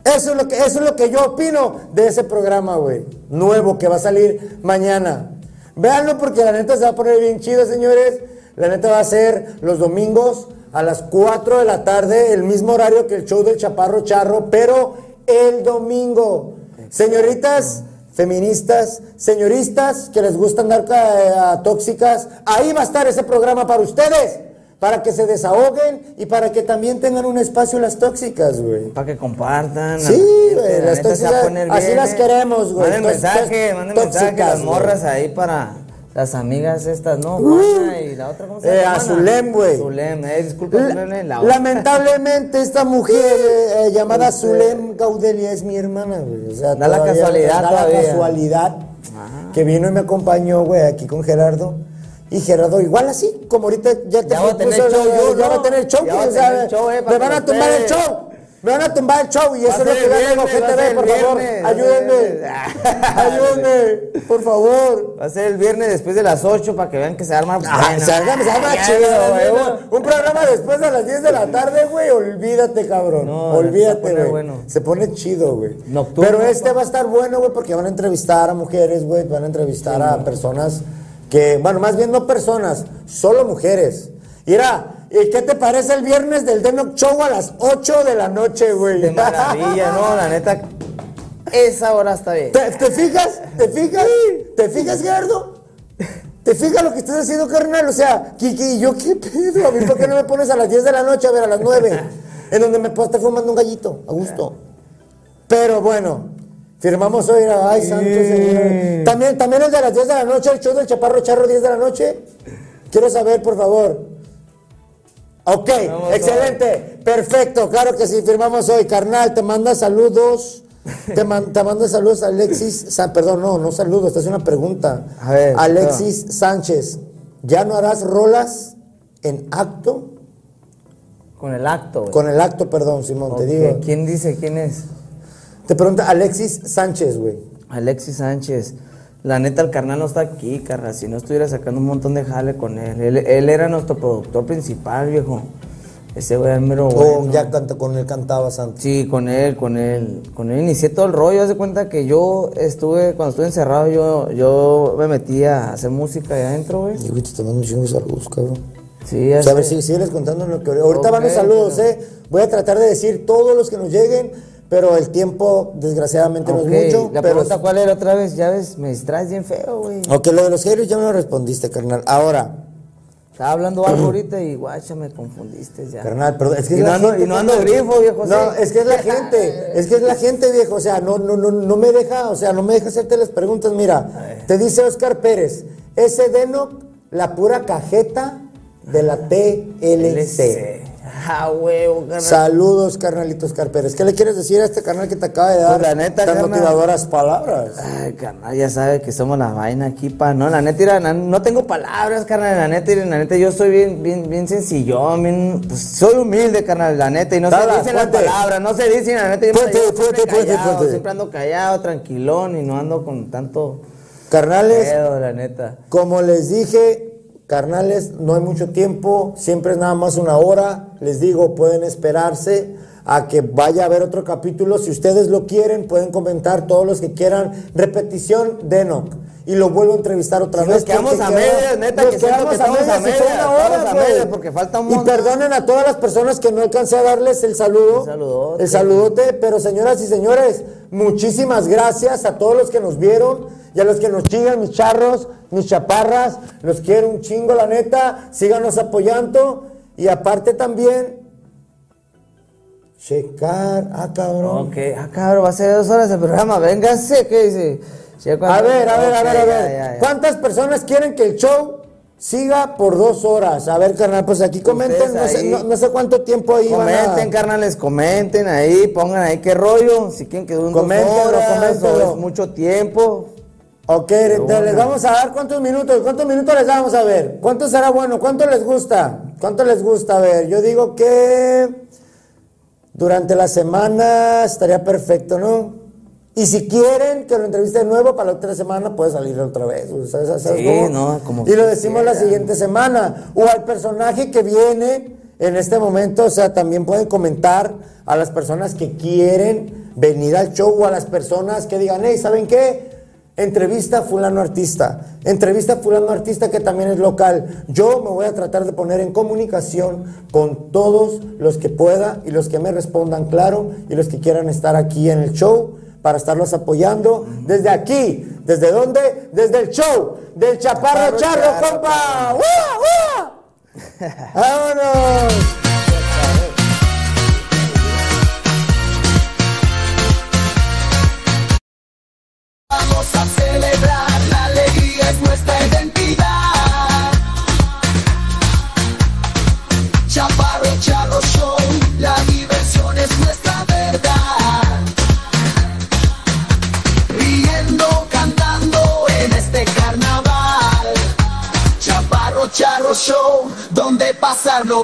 Eso es lo que, eso es lo que yo opino de ese programa, güey. Nuevo que va a salir mañana. Véanlo porque la neta se va a poner bien chido, señores. La neta va a ser los domingos a las 4 de la tarde, el mismo horario que el show del Chaparro Charro, pero el domingo. Señoritas feministas, señoristas que les gusta andar ca- a tóxicas, ahí va a estar ese programa para ustedes, para que se desahoguen y para que también tengan un espacio las tóxicas, güey. Para que compartan. Sí, güey, la las a tóxicas, así bien, las eh. queremos, güey. Manden mensaje, manden mensaje tóxicas, las morras ahí para las amigas estas, ¿no? Juana y la otra, ¿cómo se Eh, llama? a Zulem, güey. Zulem, eh, disculpa, La- Zulem, la otra. lamentablemente esta mujer [laughs] eh, eh, llamada Zulem Gaudelia es mi hermana, güey. O sea, Da la casualidad Da todavía. la casualidad que vino y me acompañó, güey, aquí con Gerardo. Y Gerardo, igual así, como ahorita ya te Ya va a tener show yo, ya va a tener show, eh, me van a tumbar el show. Me van a tumbar el show y eso es lo que el yo digo, viernes, va a GTV, por el favor, ayúdenme. el. [laughs] Ayúdenme, por favor. Va a ser el viernes después de las 8 para que vean que se arma. Ah, se arma, se arma chido, güey. Un, programa después de las 10 de la tarde, güey, olvídate, cabrón. No, olvídate, güey. bueno. Se pone chido, güey. Nocturno, Pero este va a estar bueno, güey, porque van a entrevistar a mujeres, güey. Van a entrevistar a personas que, bueno, más bien no personas, solo mujeres. Mira, ¿y qué te parece el viernes del Denoc Show a las 8 de la noche, güey? De maravilla, no, la neta. Esa hora está bien. ¿Te, te fijas? ¿Te fijas? ¿Te fijas, Gerardo? ¿Te fijas lo que estás haciendo, carnal? O sea, Kiki, ¿yo qué pedo? ¿A mí por qué no me pones a las 10 de la noche, a ver, a las 9? En donde me puedo estar fumando un gallito, a gusto. Pero bueno, firmamos hoy, ay, santo señor. También, también el de las 10 de la noche, el show del Chaparro Charro, 10 de la noche. Quiero saber, por favor. Ok, excelente, perfecto, claro que sí, firmamos hoy. Carnal, te manda saludos. [laughs] Te, man- te manda saludos Alexis, Sa- perdón, no, no saludos, esta es una pregunta. A ver, Alexis Sánchez, ¿ya no harás rolas en acto? Con el acto. Con el acto, perdón, Simón, te digo. ¿Quién dice quién es? Te pregunta Alexis Sánchez, güey. Alexis Sánchez. La neta, el carnal no está aquí, carnal. Si no estuviera sacando un montón de jale con él. Él, él era nuestro productor principal, viejo. Ese güey mero O bueno. ya canta, con él cantaba Santos. Sí, con él, con él. Con él inicié todo el rollo. Haz de cuenta que yo estuve, cuando estuve encerrado, yo, yo me metí a hacer música ahí adentro, güey. Y güey, te está dando un chingo de saludos, cabrón. Sí, O sea, a ver, hace- sí, sígueles contando lo que ahorita van los saludos, bueno. eh. Voy a tratar de decir todos los que nos lleguen, pero el tiempo, desgraciadamente, no es mucho. La pero pregunta, ¿cuál era otra vez? Ya ves, me distraes bien feo, güey. Ok, lo de los haters ya me lo respondiste, carnal. Ahora, Estaba hablando algo ahorita y guacha, me confundiste ya. carnal, perdón, es que Y es no la ando- gente, y no ando carnal. grifo, viejo, No, es que es la gente, es que es la gente, viejo, o sea, no, no, no, no me deja, o sea, no me deja hacerte las preguntas. Mira, te dice Oscar Pérez, ese Denoc, la pura cajeta de la TLC. Ah, huevo, carnal. Saludos, carnalito Oscar Pérez. ¿Qué le quieres decir a este carnal que te acaba de dar Pues la neta, tan motivadoras palabras? Ay, carnal, ya sabe que somos la vaina aquí, pa. No, la neta, na- no tengo palabras, carnal. La neta, la neta, yo soy bien, bien, bien sencillón, bien, pues soy humilde, carnal, la neta. Y no Dala, se dicen las palabras, no se dicen, la neta. Yo la Fuerte, llevo siempre callado. Siempre ando callado, tranquilón y no ando con tanto Carnales, pedo, la neta. como les dije, carnales, no hay mucho tiempo, siempre es nada más una hora. Les digo, pueden esperarse a que vaya a haber otro capítulo. Si ustedes lo quieren, pueden comentar todos los que quieran. Repetición de Enoch. Y lo vuelvo a entrevistar otra Si vez. nos quedamos a medias, neta, nos que quedamos que estamos a medias, porque falta un Y perdonen a todas las personas que no alcancé a darles el saludo. Un saludote. El saludote, pero señoras y señores, muchísimas gracias a todos los que nos vieron y a los que nos sigan, mis charros, mis chaparras. Los quiero un chingo, la neta. Síganos apoyando. Y aparte también, checar. Ah, cabrón. Ok, ah, cabrón, va a ser dos horas el programa, véngase, ¿qué dice? A ver, a ver, a ver, a ver. ¿Cuántas personas quieren que el show siga por dos horas? A ver, carnal, pues aquí comenten. No sé, ahí. no- no sé cuánto tiempo ahí van a- Comenten, carnales, comenten ahí, pongan ahí qué rollo, si quieren que dure dos horas, coméntenlo. o es mucho tiempo. Ok, entonces les vamos a dar cuántos minutos, cuántos minutos les damos a ver, cuánto será bueno, cuánto les gusta, cuánto les gusta, a ver, yo digo que durante la semana estaría perfecto, ¿no? Y si quieren que lo entreviste de nuevo para la otra semana, puede salir otra vez. o sea, ¿sabes- sabes Sí, cómo? no, como y lo decimos la siguiente semana. O al personaje que viene en este momento, o sea, también pueden comentar a las personas que quieren venir al show o a las personas que digan, hey, ¿saben qué? Entrevista a fulano artista, entrevista a fulano artista que también es local. Yo me voy a tratar de poner en comunicación con todos los que pueda y los que me respondan claro y los que quieran estar aquí en el show para estarlos apoyando desde aquí. ¿Desde dónde? Desde el show del Chaparro, Charro, compa. [laughs] ¡Vámonos! Celebrar, la alegría es nuestra identidad. Chaparro, charro show, la diversión es nuestra verdad. Riendo, cantando en este carnaval. Chaparro, charro show, donde pasarlo